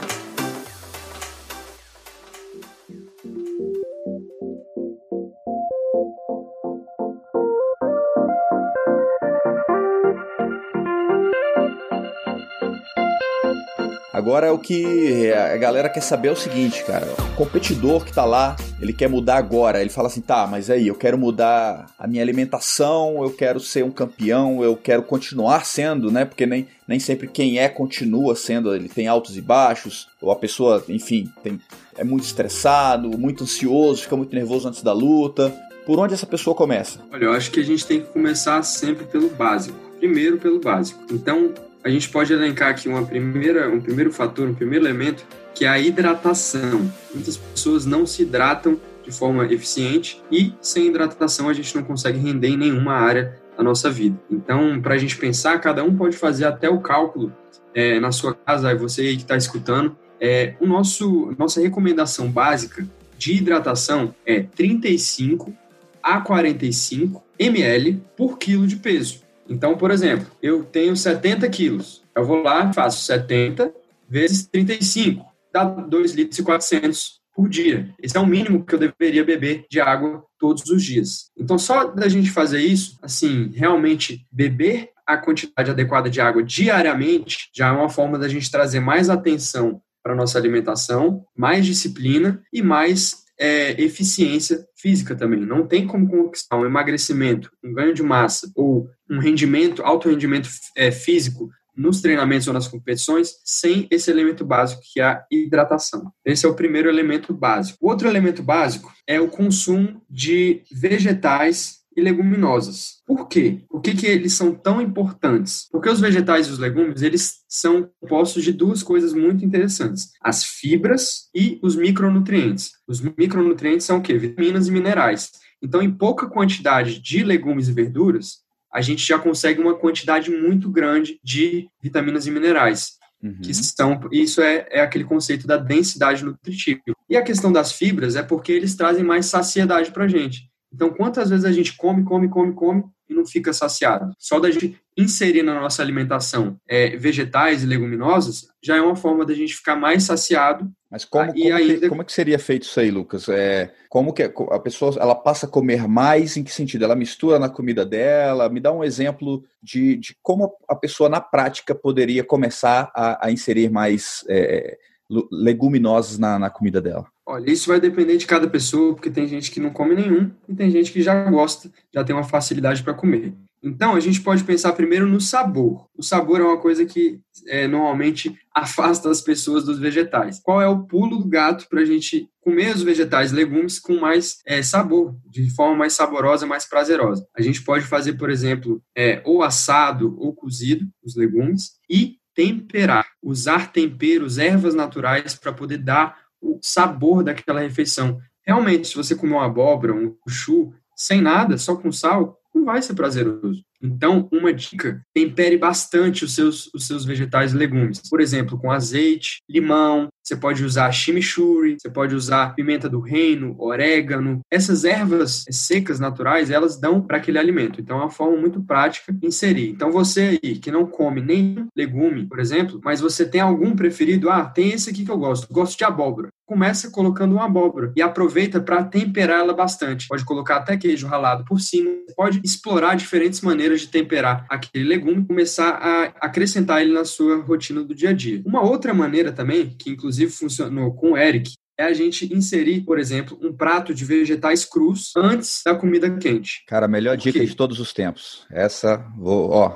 Agora o que a galera quer saber é o seguinte, cara. O competidor que tá lá, ele quer mudar agora. Ele fala assim, tá, mas aí eu quero mudar a minha alimentação, eu quero ser um campeão, eu quero continuar sendo, né? Porque nem, nem sempre quem é continua sendo, ele tem altos e baixos, ou a pessoa, enfim, tem, é muito estressado, muito ansioso, fica muito nervoso antes da luta. Por onde essa pessoa começa? Olha, eu acho que a gente tem que começar sempre pelo básico. Primeiro pelo básico. Então, a gente pode elencar aqui uma primeira, um primeiro fator, um primeiro elemento, que é a hidratação. Muitas pessoas não se hidratam de forma eficiente e sem hidratação a gente não consegue render em nenhuma área da nossa vida. Então, para a gente pensar, cada um pode fazer até o cálculo é, na sua casa, você aí que está escutando. É, o nosso, nossa recomendação básica de hidratação é 35 a 45 ml por quilo de peso. Então, por exemplo, eu tenho 70 quilos. Eu vou lá, faço 70 vezes 35, dá 2 litros e 400 por dia. Esse é o mínimo que eu deveria beber de água todos os dias. Então, só da gente fazer isso, assim, realmente beber a quantidade adequada de água diariamente já é uma forma da gente trazer mais atenção para nossa alimentação, mais disciplina e mais é, eficiência física também. Não tem como conquistar um emagrecimento, um ganho de massa ou um rendimento, alto rendimento é, físico nos treinamentos ou nas competições sem esse elemento básico que é a hidratação. Esse é o primeiro elemento básico. O outro elemento básico é o consumo de vegetais e leguminosas. Por quê? Por que, que eles são tão importantes? Porque os vegetais e os legumes, eles são compostos de duas coisas muito interessantes. As fibras e os micronutrientes. Os micronutrientes são o quê? Vitaminas e minerais. Então, em pouca quantidade de legumes e verduras, a gente já consegue uma quantidade muito grande de vitaminas e minerais. Uhum. Que são, isso é, é aquele conceito da densidade nutritiva. E a questão das fibras é porque eles trazem mais saciedade para a gente. Então, quantas vezes a gente come, come, come, come e não fica saciado? Só da gente inserir na nossa alimentação é, vegetais e leguminosas já é uma forma da gente ficar mais saciado. Mas como, como, ainda... que, como que seria feito isso aí, Lucas? É, como que a pessoa ela passa a comer mais? Em que sentido? Ela mistura na comida dela? Me dá um exemplo de, de como a pessoa na prática poderia começar a, a inserir mais é, leguminosas na, na comida dela. Olha, isso vai depender de cada pessoa, porque tem gente que não come nenhum e tem gente que já gosta, já tem uma facilidade para comer. Então, a gente pode pensar primeiro no sabor. O sabor é uma coisa que é, normalmente afasta as pessoas dos vegetais. Qual é o pulo do gato para a gente comer os vegetais, legumes com mais é, sabor, de forma mais saborosa, mais prazerosa? A gente pode fazer, por exemplo, é, ou assado ou cozido os legumes e temperar, usar temperos, ervas naturais para poder dar o sabor daquela refeição. Realmente, se você comer uma abóbora, um chuchu, sem nada, só com sal, não vai ser prazeroso. Então, uma dica: tempere bastante os seus, os seus vegetais e legumes. Por exemplo, com azeite, limão, você pode usar chimichurri, você pode usar pimenta do reino, orégano. Essas ervas secas naturais, elas dão para aquele alimento. Então, é uma forma muito prática de inserir. Então, você aí que não come nem legume, por exemplo, mas você tem algum preferido? Ah, tem esse aqui que eu gosto. Gosto de abóbora. Começa colocando uma abóbora e aproveita para temperar ela bastante. Pode colocar até queijo ralado por cima. Pode explorar diferentes maneiras de temperar aquele legume começar a acrescentar ele na sua rotina do dia a dia. Uma outra maneira também, que inclusive funcionou com o Eric, é a gente inserir, por exemplo, um prato de vegetais crus antes da comida quente. Cara, a melhor dica de todos os tempos. Essa, vou, ó.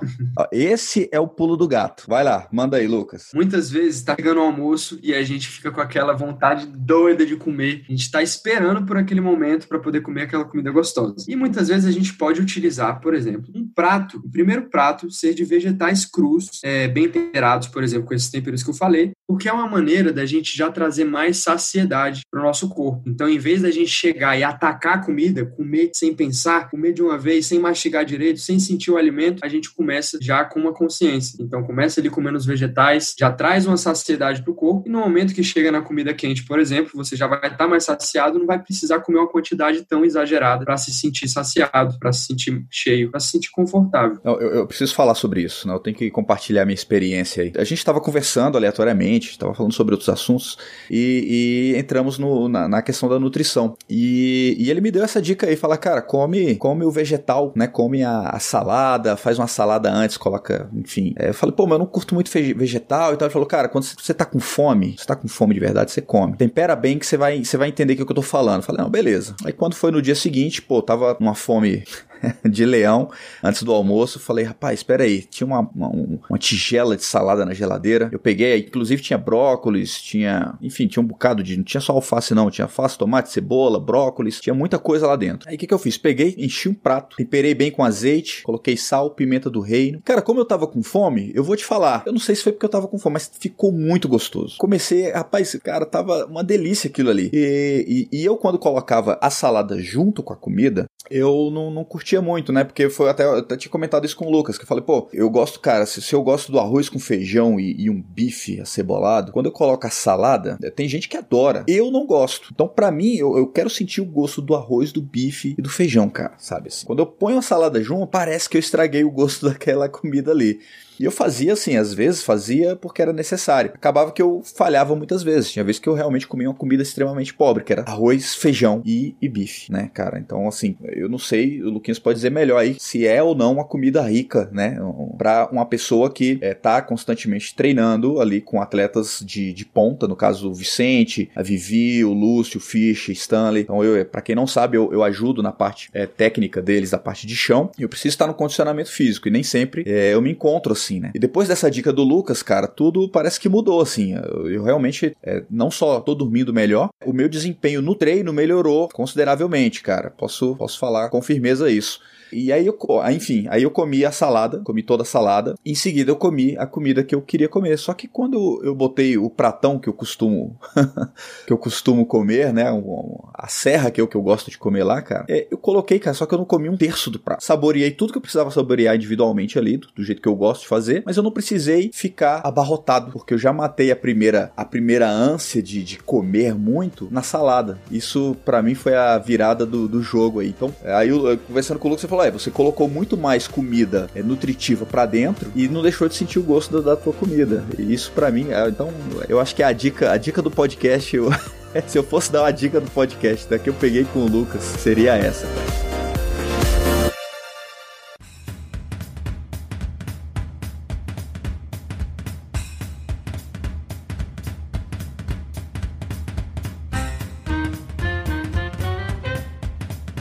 esse é o pulo do gato. Vai lá, manda aí, Lucas. Muitas vezes tá chegando o almoço e a gente fica com aquela vontade doida de comer. A gente tá esperando por aquele momento para poder comer aquela comida gostosa. E muitas vezes a gente pode utilizar, por exemplo, um prato, o primeiro prato ser de vegetais crus, é, bem temperados, por exemplo, com esses temperos que eu falei, porque é uma maneira da gente já trazer mais saciedade para o nosso corpo. Então, em vez da gente chegar e atacar a comida, comer sem pensar, comer de uma vez, sem mastigar direito, sem sentir o alimento, a gente começa já com uma consciência. Então, começa ali comendo os vegetais, já traz uma saciedade para o corpo, e no momento que chega na comida quente, por exemplo, você já vai estar tá mais saciado, não vai precisar comer uma quantidade tão exagerada para se sentir saciado, para se sentir cheio, para se sentir confortável. Eu, eu, preciso falar sobre isso, né? Eu tenho que compartilhar minha experiência aí. A gente estava conversando aleatoriamente, estava falando sobre outros assuntos e, e entramos no, na, na, questão da nutrição. E, e, ele me deu essa dica aí, fala, cara, come, come o vegetal, né? Come a, a salada, faz uma salada antes, coloca, enfim. É, eu falei, pô, mas eu não curto muito vegetal e tal. Ele falou, cara, quando você tá com fome, você tá com fome de verdade, você come. Tempera bem que você vai, você vai entender o que eu tô falando. Eu falei, não, beleza. Aí quando foi no dia seguinte, pô, tava numa fome de leão antes do almoço. Falei, rapaz, espera aí. Tinha uma, uma, uma, tigela de salada na geladeira. Eu peguei, inclusive tinha brócolis, tinha, enfim, tinha um bocado de. Não tinha só alface, não. Tinha alface, tomate, cebola, brócolis. Tinha muita coisa lá dentro. Aí o que, que eu fiz? Peguei, enchi um prato, temperei bem com azeite, coloquei sal, pimenta do reino. Cara, como eu tava com fome, eu vou te falar. Eu não sei se foi porque eu tava com fome, mas ficou muito gostoso. Comecei, rapaz, cara, tava uma delícia aquilo ali. E, e, e eu, quando colocava a salada junto com a comida, eu não, não curtia muito, né? Porque foi até, eu até tinha comentado isso com o Lucas, que eu falei, pô, eu gosto, cara, se, se eu gosto do arroz com feijão e, e, um bife acebolado, quando eu coloco a salada, é, tem gente que adora. Eu não gosto. Então, para mim, eu, eu quero sentir o gosto do arroz, do bife e do feijão, cara, sabe assim? Quando eu ponho a salada junto, parece que eu estraguei o gosto daquela comida ali. E eu fazia assim, às vezes fazia porque era necessário. Acabava que eu falhava muitas vezes. Tinha vezes que eu realmente comia uma comida extremamente pobre, que era arroz, feijão e, e bife, né, cara? Então, assim, eu não sei, o Luquinhas pode dizer melhor aí se é ou não uma comida rica, né? Para uma pessoa que é, tá constantemente treinando ali com atletas de, de ponta, no caso o Vicente, a Vivi, o Lúcio, o Fish, Stanley. Então, eu, para quem não sabe, eu, eu ajudo na parte é, técnica deles, da parte de chão. Eu preciso estar no condicionamento físico. E nem sempre é, eu me encontro assim assim, né? E depois dessa dica do Lucas, cara, tudo parece que mudou, assim. Eu, realmente, é, não só tô dormindo melhor, o meu desempenho no treino melhorou consideravelmente, cara. Posso, posso falar com firmeza isso. E aí eu, enfim, aí eu comi a salada, comi toda a salada. Em seguida eu comi a comida que eu queria comer. Só que quando eu botei o pratão que eu costumo que eu costumo comer, né, a serra que eu que eu gosto de comer lá, cara, é, eu coloquei, cara, só que eu não comi um terço do prato. Saboreei tudo que eu precisava saborear individualmente ali, do, jeito que eu gosto de fazer, mas eu não precisei ficar abarrotado, porque eu já matei a primeira a primeira ânsia de, de comer muito na salada. Isso para mim foi a virada do, do jogo aí. Então, aí eu, conversando com o Lucas, falou, é, você colocou muito mais comida é, nutritiva para dentro e não deixou de sentir o gosto da, da tua comida. E isso para mim, é, então, eu acho que a dica, a dica do podcast, eu, se eu fosse dar uma dica do podcast, da que eu peguei com o Lucas, seria essa, cara.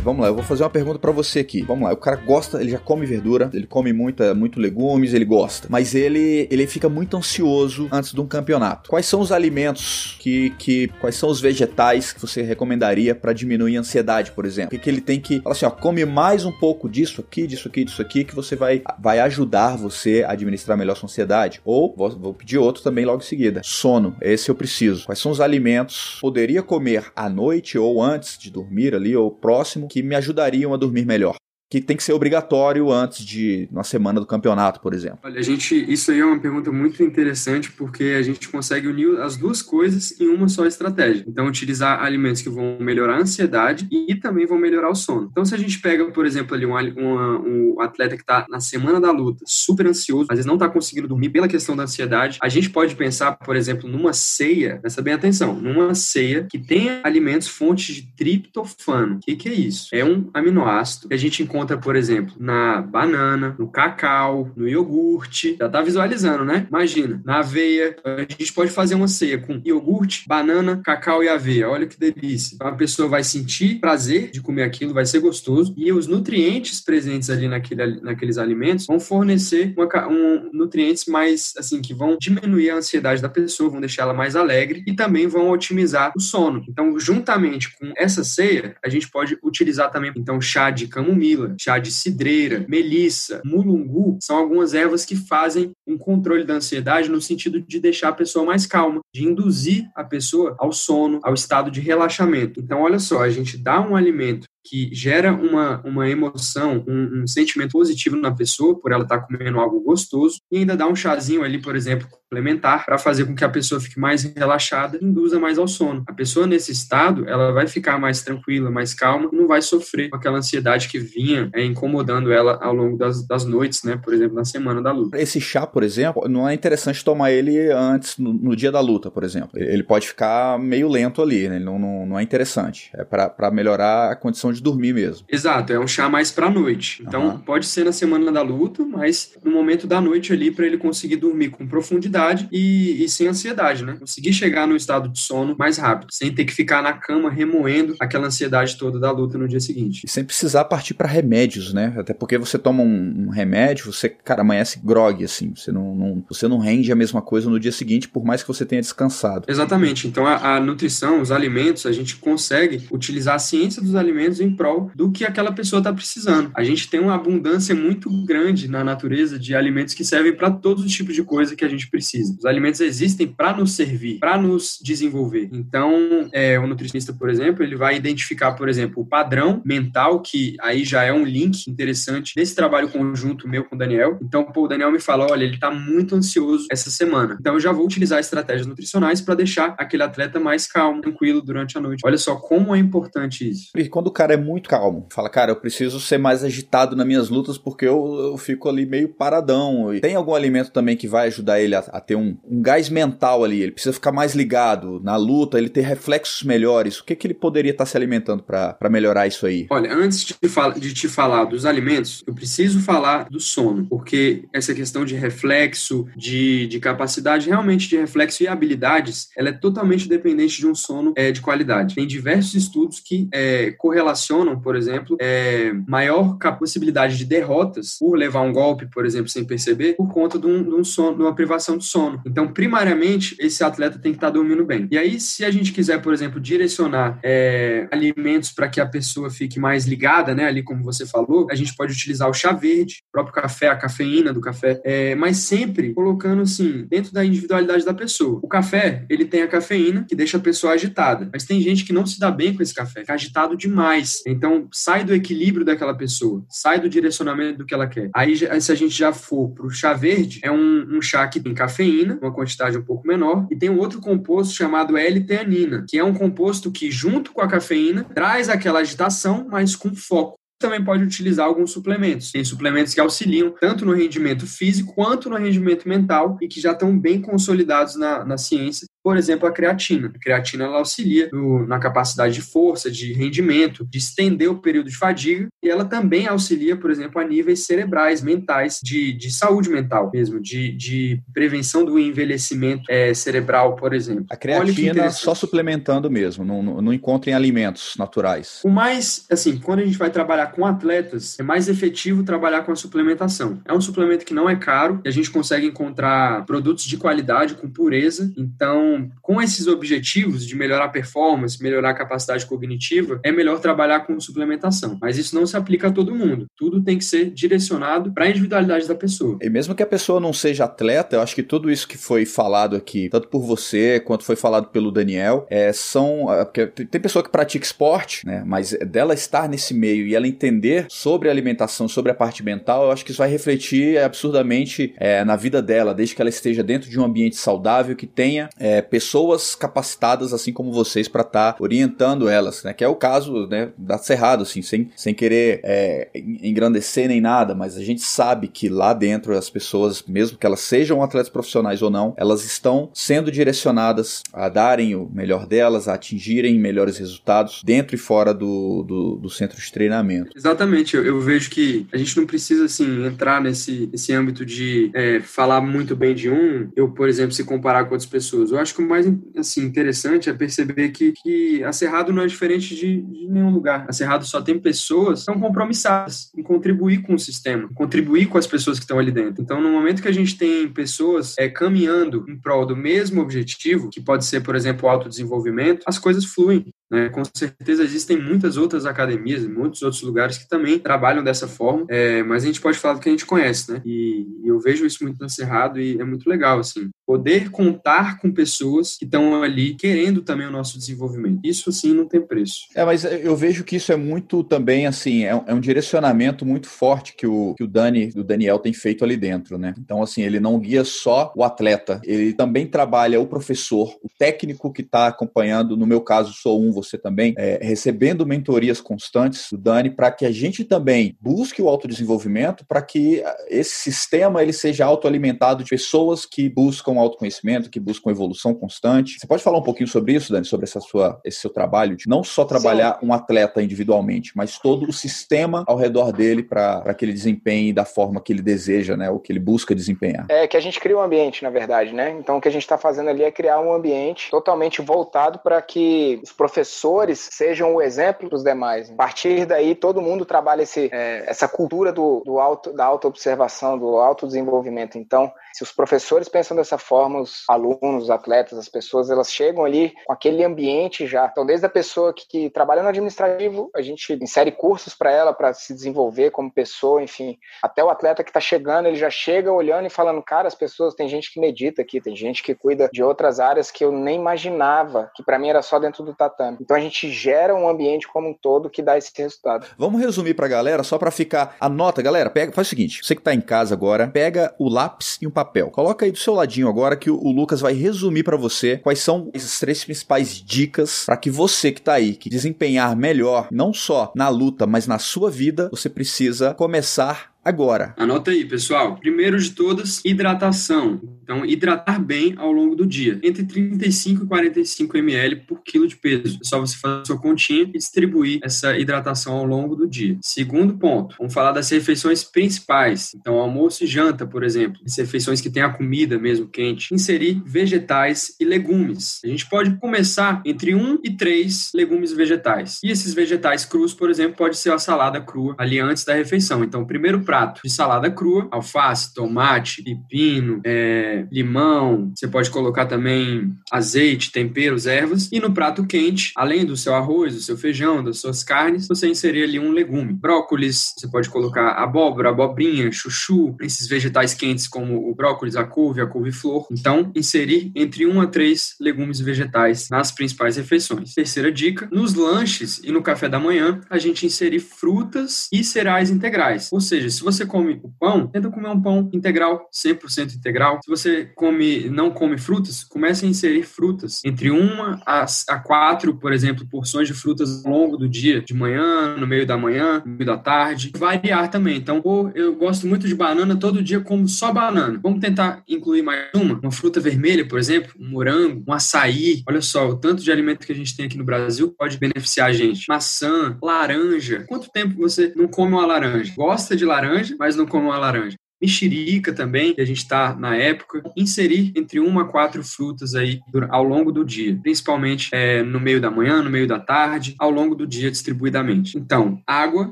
Vamos lá, eu vou fazer uma pergunta para você aqui. Vamos lá, o cara gosta, ele já come verdura, ele come muita, muito legumes, ele gosta, mas ele ele fica muito ansioso antes de um campeonato. Quais são os alimentos que, que quais são os vegetais que você recomendaria para diminuir a ansiedade, por exemplo? O que, que ele tem que, fala assim, ó, come mais um pouco disso aqui, disso aqui, disso aqui que você vai vai ajudar você a administrar melhor sua ansiedade. Ou vou, vou pedir outro também logo em seguida. Sono, esse eu preciso. Quais são os alimentos poderia comer à noite ou antes de dormir ali ou próximo que me ajudariam a dormir melhor que tem que ser obrigatório antes de uma semana do campeonato, por exemplo? Olha, a gente, isso aí é uma pergunta muito interessante porque a gente consegue unir as duas coisas em uma só estratégia. Então, utilizar alimentos que vão melhorar a ansiedade e também vão melhorar o sono. Então, se a gente pega, por exemplo, ali um, um, atleta que está na semana da luta, super ansioso, às vezes não está conseguindo dormir pela questão da ansiedade, a gente pode pensar, por exemplo, numa ceia, presta bem atenção, numa ceia que tenha alimentos fontes de triptofano. O que, que é isso? É um aminoácido que a gente encontra encontra, por exemplo, na banana, no cacau, no iogurte. Já tá visualizando, né? Imagina, na aveia. A gente pode fazer uma ceia com iogurte, banana, cacau e aveia. Olha que delícia. A pessoa vai sentir prazer de comer aquilo, vai ser gostoso. E os nutrientes presentes ali naquele, naqueles alimentos vão fornecer uma, um, nutrientes mais, assim, que vão diminuir a ansiedade da pessoa, vão deixar ela mais alegre e também vão otimizar o sono. Então, juntamente com essa ceia, a gente pode utilizar também, então, chá de camomila, chá de cidreira, melissa, mulungu, são algumas ervas que fazem um controle da ansiedade no sentido de deixar a pessoa mais calma, de induzir a pessoa ao sono, ao estado de relaxamento. Então, olha só, a gente dá um alimento que gera uma, uma emoção, um, um, sentimento positivo na pessoa por ela estar tá comendo algo gostoso e ainda dá um chazinho ali, por exemplo, complementar para fazer com que a pessoa fique mais relaxada e induza mais ao sono. A pessoa nesse estado, ela vai ficar mais tranquila, mais calma, não vai sofrer com aquela ansiedade que vinha é, incomodando ela ao longo das, das noites, né, por exemplo, na semana da luta. Esse chá, por exemplo, não é interessante tomar ele antes, no, no dia da luta, por exemplo. Ele pode ficar meio lento ali, né? ele não, não, não é interessante. É para melhorar a condição de dormir mesmo. Exato, é um chá mais pra noite. Então, uhum. pode ser na semana da luta, mas no momento da noite ali, para ele conseguir dormir com profundidade e, e, sem ansiedade, né? Conseguir chegar no estado de sono mais rápido, sem ter que ficar na cama remoendo aquela ansiedade toda da luta no dia seguinte. E sem precisar partir para remédios, né? Até porque você toma um, um, remédio, você, cara, amanhece grog, assim. Você não, não, você não rende a mesma coisa no dia seguinte, por mais que você tenha descansado. Exatamente. Então, a, a nutrição, os alimentos, a gente consegue utilizar a ciência dos alimentos em prol do que aquela pessoa está precisando. A gente tem uma abundância muito grande na natureza de alimentos que servem para todos os tipos de coisa que a gente precisa. Os alimentos existem para nos servir, para nos desenvolver. Então, é, o nutricionista, por exemplo, ele vai identificar, por exemplo, o padrão mental, que aí já é um link interessante desse trabalho conjunto meu com o Daniel. Então, pô, o Daniel me fala: olha, ele está muito ansioso essa semana. Então, eu já vou utilizar estratégias nutricionais para deixar aquele atleta mais calmo, tranquilo durante a noite. Olha só como é importante isso. E quando o cara é muito calmo. Fala, cara, eu preciso ser mais agitado nas minhas lutas porque eu, eu fico ali meio paradão. E tem algum alimento também que vai ajudar ele a, a ter um, um gás mental ali. Ele precisa ficar mais ligado na luta, ele ter reflexos melhores. O que, que ele poderia estar se alimentando para melhorar isso aí? Olha, antes de, de te falar dos alimentos, eu preciso falar do sono, porque essa questão de reflexo, de, de capacidade realmente de reflexo e habilidades, ela é totalmente dependente de um sono é, de qualidade. Tem diversos estudos que é, correlacionam, por exemplo, é, maior possibilidade de derrotas por levar um golpe, por exemplo, sem perceber, por conta de, um, de, um sono, de uma privação de sono. Então, primariamente, esse atleta tem que estar dormindo bem. E aí, se a gente quiser, por exemplo, direcionar é, alimentos para que a pessoa fique mais ligada, né, ali como você falou, a gente pode utilizar o chá verde, o próprio café, a cafeína do café, é, mas sempre colocando assim, dentro da individualidade da pessoa. O café, ele tem a cafeína que deixa a pessoa agitada, mas tem gente que não se dá bem com esse café, fica agitado demais. Então, sai do equilíbrio daquela pessoa, sai do direcionamento do que ela quer. Aí, se a gente já for para o chá verde, é um, um, chá que tem cafeína, uma quantidade um pouco menor, e tem um outro composto chamado L-teanina, que é um composto que, junto com a cafeína, traz aquela agitação, mas com foco também pode utilizar alguns suplementos. Tem suplementos que auxiliam tanto no rendimento físico quanto no rendimento mental e que já estão bem consolidados na, na ciência por exemplo, a creatina. A creatina ela auxilia no, na capacidade de força, de rendimento, de estender o período de fadiga, e ela também auxilia, por exemplo, a níveis cerebrais, mentais, de, de saúde mental mesmo, de, de prevenção do envelhecimento é, cerebral, por exemplo. A creatina só suplementando mesmo, não, não, encontra em alimentos naturais. O mais, assim, quando a gente vai trabalhar com atletas, é mais efetivo trabalhar com a suplementação. É um suplemento que não é caro, e a gente consegue encontrar produtos de qualidade, com pureza, então com esses objetivos de melhorar a performance, melhorar a capacidade cognitiva, é melhor trabalhar com suplementação. Mas isso não se aplica a todo mundo. Tudo tem que ser direcionado para a individualidade da pessoa. E mesmo que a pessoa não seja atleta, eu acho que tudo isso que foi falado aqui, tanto por você quanto foi falado pelo Daniel, é, são. É, porque tem pessoa que pratica esporte, né? Mas dela estar nesse meio e ela entender sobre alimentação, sobre a parte mental, eu acho que isso vai refletir absurdamente é, na vida dela, desde que ela esteja dentro de um ambiente saudável que tenha é, pessoas capacitadas, assim como vocês, para estar tá orientando elas, né? Que é o caso né, da Cerrado, assim, sem, sem querer é, engrandecer nem nada, mas a gente sabe que lá dentro as pessoas, mesmo que elas sejam atletas profissionais ou não, elas estão sendo direcionadas a darem o melhor delas, a atingirem melhores resultados dentro e fora do, do, do centro de treinamento. Exatamente, eu, eu, vejo que a gente não precisa assim entrar nesse, nesse âmbito de é, falar muito bem de um, eu, por exemplo, se comparar com outras pessoas. Eu acho que o mais assim, interessante é perceber que, que a Cerrado não é diferente de, de nenhum lugar. A Cerrado só tem pessoas que são compromissadas em contribuir com o sistema, contribuir com as pessoas que estão ali dentro. Então, no momento que a gente tem pessoas é, caminhando em prol do mesmo objetivo, que pode ser, por exemplo, o autodesenvolvimento, as coisas fluem. Né? Com certeza existem muitas outras academias, muitos outros lugares que também trabalham dessa forma, é, mas a gente pode falar do que a gente conhece, né? E, e eu vejo isso muito no Cerrado e é muito legal, assim. Poder contar com pessoas que estão ali querendo também o nosso desenvolvimento. Isso, assim, não tem preço. É, mas eu vejo que isso é muito também, assim, é um, é um direcionamento muito forte que o, que o Dani, o Daniel tem feito ali dentro, né? Então, assim, ele não guia só o atleta, ele também trabalha o professor, o técnico que está acompanhando, no meu caso, sou um, você também, é, recebendo mentorias constantes do Dani para que a gente também busque o autodesenvolvimento, para que esse sistema ele seja autoalimentado de pessoas que buscam autoconhecimento, que buscam evolução constante. Você pode falar um pouquinho sobre isso, Dani, sobre essa sua, esse seu trabalho de não só trabalhar Sim. um atleta individualmente, mas todo o sistema ao redor dele para que ele desempenhe da forma que ele deseja, né, o que ele busca desempenhar. É que a gente cria um ambiente, na verdade, né? Então o que a gente está fazendo ali é criar um ambiente totalmente voltado para que os professores professores sejam o exemplo para os demais. A partir daí, todo mundo trabalha esse, é, essa cultura do, do auto, da autoobservação, do autodesenvolvimento. Então, se os professores pensam dessa forma, os alunos, os atletas, as pessoas, elas chegam ali com aquele ambiente já. Então, desde a pessoa que, que trabalha no administrativo, a gente insere cursos para ela, para se desenvolver como pessoa, enfim. Até o atleta que está chegando, ele já chega olhando e falando, cara, as pessoas, tem gente que medita aqui, tem gente que cuida de outras áreas que eu nem imaginava, que para mim era só dentro do tatame. Então, a gente gera um ambiente como um todo que dá esse resultado. Vamos resumir para a galera, só para ficar. Anota, galera, pega, faz o seguinte: você que está em casa agora, pega o lápis e um papel. Coloca aí do seu ladinho agora que o, Lucas vai resumir para você quais são as três principais dicas para que você que tá aí, que desempenhar melhor, não só na luta, mas na sua vida, você precisa começar agora. Anota aí, pessoal. Primeiro de todas, hidratação. Então, hidratar bem ao longo do dia. Entre 35 e 45 ml por quilo de peso. É só você fazer a sua continha e distribuir essa hidratação ao longo do dia. Segundo ponto, vamos falar das refeições principais. Então, almoço e janta, por exemplo. As refeições que tem a comida mesmo quente. Inserir vegetais e legumes. A gente pode começar entre 1 e 3 legumes vegetais. E esses vegetais crus, por exemplo, pode ser a salada crua ali antes da refeição. Então, primeiro prato prato de salada crua, alface, tomate, pepino, é, limão. Você pode colocar também azeite, temperos, ervas. E no prato quente, além do seu arroz, do seu feijão, das suas carnes, você inserir ali um legume. Brócolis, você pode colocar abóbora, abobrinha, chuchu, esses vegetais quentes como o brócolis, a couve, a couve-flor. Então, inserir entre um a três legumes vegetais nas principais refeições. Terceira dica, nos lanches e no café da manhã, a gente inserir frutas e cereais integrais. Ou seja, se você come o pão, tenta comer um pão integral, 100% integral. Se você come, não come frutas, comece a inserir frutas. Entre uma a, a quatro, por exemplo, porções de frutas ao longo do dia, de manhã, no meio da manhã, no meio da tarde. Variar também. Então, ou eu gosto muito de banana, todo dia como só banana. Vamos tentar incluir mais uma? Uma fruta vermelha, por exemplo, um morango, um açaí. Olha só, o tanto de alimento que a gente tem aqui no Brasil pode beneficiar a gente. Maçã, laranja. Quanto tempo você não come uma laranja? Gosta de laranja? Laranja, mas não como uma laranja mexerica também, que a gente está na época, inserir entre uma a quatro frutas aí ao longo do dia, principalmente é, no meio da manhã, no meio da tarde, ao longo do dia distribuidamente. Então, água,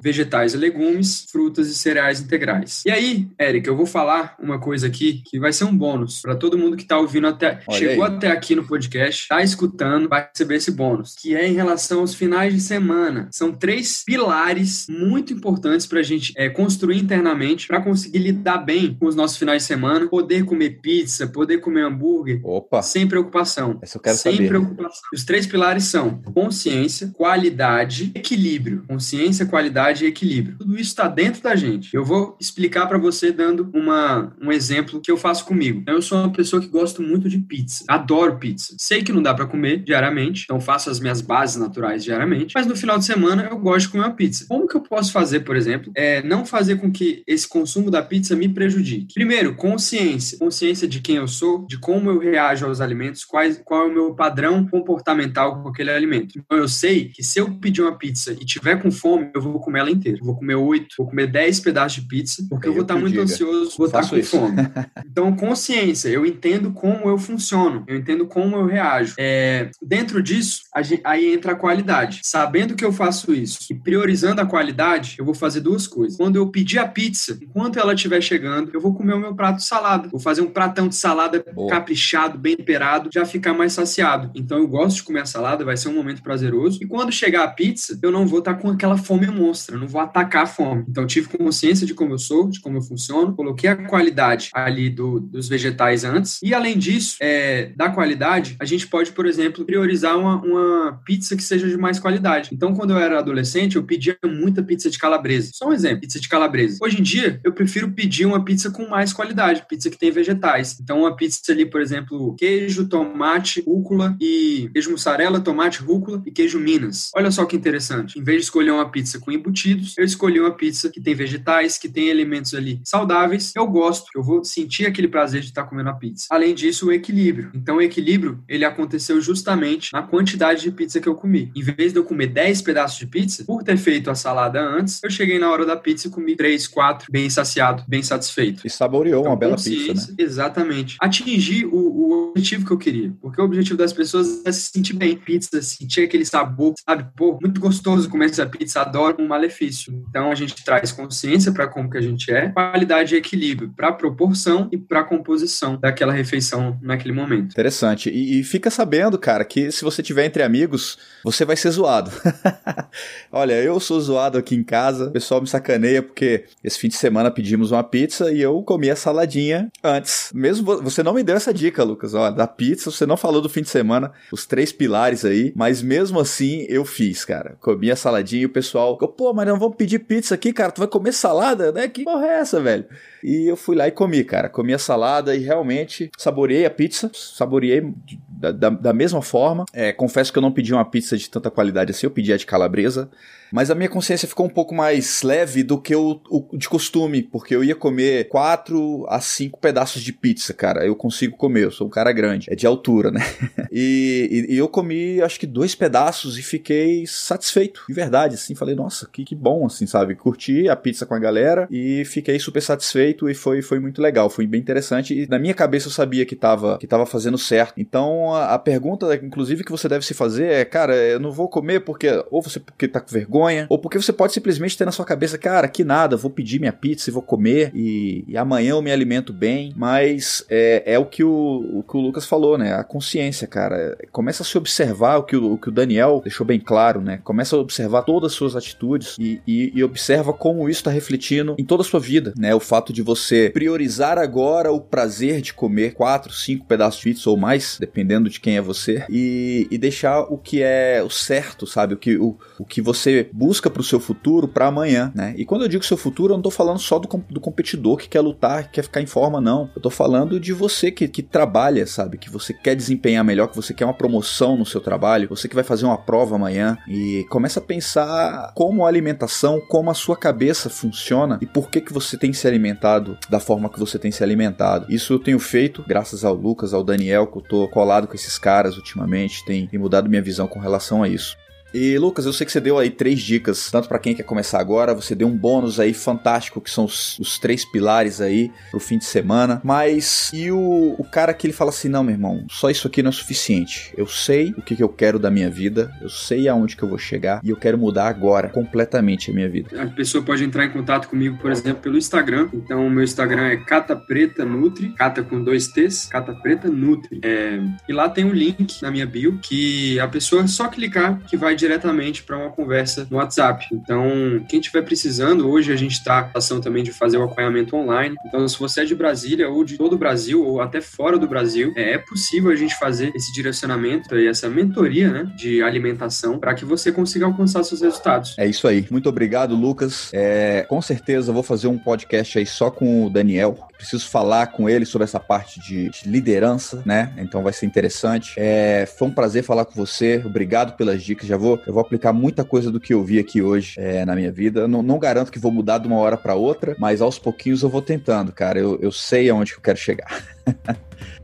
vegetais e legumes, frutas e cereais integrais. E aí, Érica, eu vou falar uma coisa aqui que vai ser um bônus para todo mundo que está ouvindo até, Olha chegou aí. até aqui no podcast, está escutando, vai receber esse bônus, que é em relação aos finais de semana. São três pilares muito importantes para a gente é, construir internamente para conseguir lidar dar bem com os nossos finais de semana, poder comer pizza, poder comer hambúrguer, Opa. sem preocupação. Essa eu quero sem saber. preocupação. Os três pilares são consciência, qualidade, equilíbrio. Consciência, qualidade e equilíbrio. Tudo isso está dentro da gente. Eu vou explicar para você dando uma, um exemplo que eu faço comigo. Eu sou uma pessoa que gosto muito de pizza. Adoro pizza. Sei que não dá para comer diariamente, então faço as minhas bases naturais diariamente, mas no final de semana eu gosto de comer uma pizza. Como que eu posso fazer, por exemplo, é não fazer com que esse consumo da pizza me prejudique? Primeiro, consciência. Consciência de quem eu sou, de como eu reajo aos alimentos, quais, qual é o meu padrão comportamental com aquele alimento. Então eu sei que se eu pedir uma pizza e tiver com fome, eu vou comer ela inteira. Eu vou comer oito, vou comer dez pedaços de pizza, porque eu, Eu vou estar muito diga. ansioso, vou estar com isso. fome. Então, consciência, eu entendo como eu funciono, eu entendo como eu reajo. É, dentro disso, a gen- aí entra a qualidade. Sabendo que eu faço isso e priorizando a qualidade, eu vou fazer duas coisas. Quando eu pedir a pizza, enquanto ela estiver chegando, eu vou comer o meu prato de salada. Vou fazer um pratão de salada Boa. caprichado, bem temperado, já ficar mais saciado. Então, eu gosto de comer a salada, vai ser um momento prazeroso. E quando chegar a pizza, eu não vou estar com aquela fome monstra, não vou atacar a fome. Então, eu tive consciência de como eu sou, de como eu funciono, coloquei a qualidade ali do- dos vegetais antes. E além disso, é, da qualidade, a gente pode, por exemplo, priorizar uma, uma pizza que seja de mais qualidade. Então, quando eu era adolescente, eu pedia muita pizza de calabresa. Só um exemplo, pizza de calabresa. Hoje em dia, eu prefiro pedir uma pizza com mais qualidade, pizza que tem vegetais. Então, uma pizza ali, por exemplo, queijo, tomate, rúcula e queijo mussarela, tomate, rúcula e queijo Minas. Olha só que interessante. Em vez de escolher uma pizza com embutidos, eu escolhi uma pizza que tem vegetais, que tem elementos ali saudáveis. Eu gosto, eu vou sentir aquele prazer de estar comendo a pizza. Além disso, o equilíbrio. Então, o equilíbrio, ele aconteceu justamente na quantidade de pizza que eu comi. Em vez de eu comer 10 pedaços de pizza, por ter feito a salada antes, eu cheguei na hora da pizza e comi 3, 4, bem saciado, bem satisfeito. E saboreou uma Então, bela pizza, né? Exatamente. Atingir o, o objetivo que eu queria. Porque o objetivo das pessoas é se sentir bem. Pizza, sentir aquele sabor, sabe? Pô, muito gostoso comer essa pizza, adoro um malefício. Então a gente traz consciência para como que a gente é, qualidade e equilíbrio para proporção e para composição daquela refeição naquele momento. Interessante. E, e fica sabendo, cara, que se você tiver entre amigos, você vai ser zoado. Olha, eu sou zoado aqui em casa, o pessoal me sacaneia porque esse fim de semana pedimos uma pizza e eu comi a saladinha antes. Mesmo vo- você não me deu essa dica, Lucas, ó, da pizza, você não falou do fim de semana, os três pilares aí, mas mesmo assim eu fiz, cara. Comi a saladinha e o pessoal, pô, mas não vamos pedir pizza aqui, cara, tu vai comer salada, né? Que porra é essa, velho? E eu fui lá e comi, cara. Comi a salada e realmente saboreei a pizza. Saboreei da, da- da mesma forma. É, confesso que eu não pedi uma pizza de tanta qualidade assim, eu pedi a de calabresa. Mas a minha consciência ficou um pouco mais leve do que o, o de costume, porque eu ia comer 4 a 5 pedaços de pizza, cara. Eu consigo comer, eu sou um cara grande. É de altura, né? E, e- e eu comi, acho que dois pedaços e fiquei satisfeito, de verdade, assim. Falei, nossa, que, que bom, assim, sabe? Curti a pizza com a galera e fiquei super satisfeito e foi, foi muito legal, foi bem interessante. E na minha cabeça eu sabia que tava, que tava fazendo certo. Então a, a pergunta, inclusive, que você deve se fazer é, cara, eu não vou comer porque, ou você porque tá com vergonha, ou porque você pode simplesmente ter na sua cabeça, cara, que nada, vou pedir minha pizza e vou comer e, e amanhã eu me alimento bem. Mas é, é o, que o, o que o Lucas falou, né? A consciência, cara. Começa a se observar o que o, o que o Daniel deixou bem claro, né? Começa a observar todas as suas atitudes e, e, e observa como isso está refletindo em toda a sua vida, né? O fato de você priorizar agora o prazer de comer quatro, cinco pedaços de pizza ou mais, dependendo de quem é você, e, e deixar o que é o certo, sabe? O que, o, o que você busca para o seu futuro para amanhã, né? E quando eu digo seu futuro, eu não tô falando só do, do competidor que quer lutar, que quer ficar em forma, não. Eu tô falando de você que, que trabalha, sabe? Que você quer desempenhar melhor, que você quer uma promoção no seu trabalho, você que vai fazer uma prova amanhã e começa a pensar como a alimentação, como a sua cabeça funciona e por que que você tem se alimentado da forma que você tem se alimentado. Isso eu tenho feito graças ao Lucas, ao Daniel, que eu tô colado com esses caras ultimamente, tem, tem mudado minha visão com relação a isso. E Lucas, eu sei que você deu aí três dicas, tanto para quem quer começar agora, você deu um bônus aí fantástico, que são os, os três pilares aí pro fim de semana. Mas e o, o cara que ele fala assim: não, meu irmão, só isso aqui não é suficiente. Eu sei o que, que eu quero da minha vida, eu sei aonde que eu vou chegar e eu quero mudar agora completamente a minha vida. A pessoa pode entrar em contato comigo, por exemplo, pelo Instagram. Então, o meu Instagram é Cata Preta Nutri, Cata com dois T's, Cata Preta Nutri. É, e lá tem um link na minha bio que a pessoa é só clicar que vai diretamente para uma conversa no WhatsApp. Então, quem estiver precisando, hoje a gente está ação também de fazer o acompanhamento online. Então, se você é de Brasília ou de todo o Brasil ou até fora do Brasil, é, é possível a gente fazer esse direcionamento e essa mentoria né, de alimentação para que você consiga alcançar seus resultados. É isso aí. Muito obrigado, Lucas. É, com certeza vou fazer um podcast aí só com o Daniel. Preciso falar com ele sobre essa parte de liderança, né? Então vai ser interessante. É, foi um prazer falar com você. Obrigado pelas dicas. Já vou, eu vou aplicar muita coisa do que eu vi aqui hoje é, na minha vida. Não, não, garanto que vou mudar de uma hora para outra, mas aos pouquinhos eu vou tentando, cara. Eu, eu sei aonde que eu quero chegar.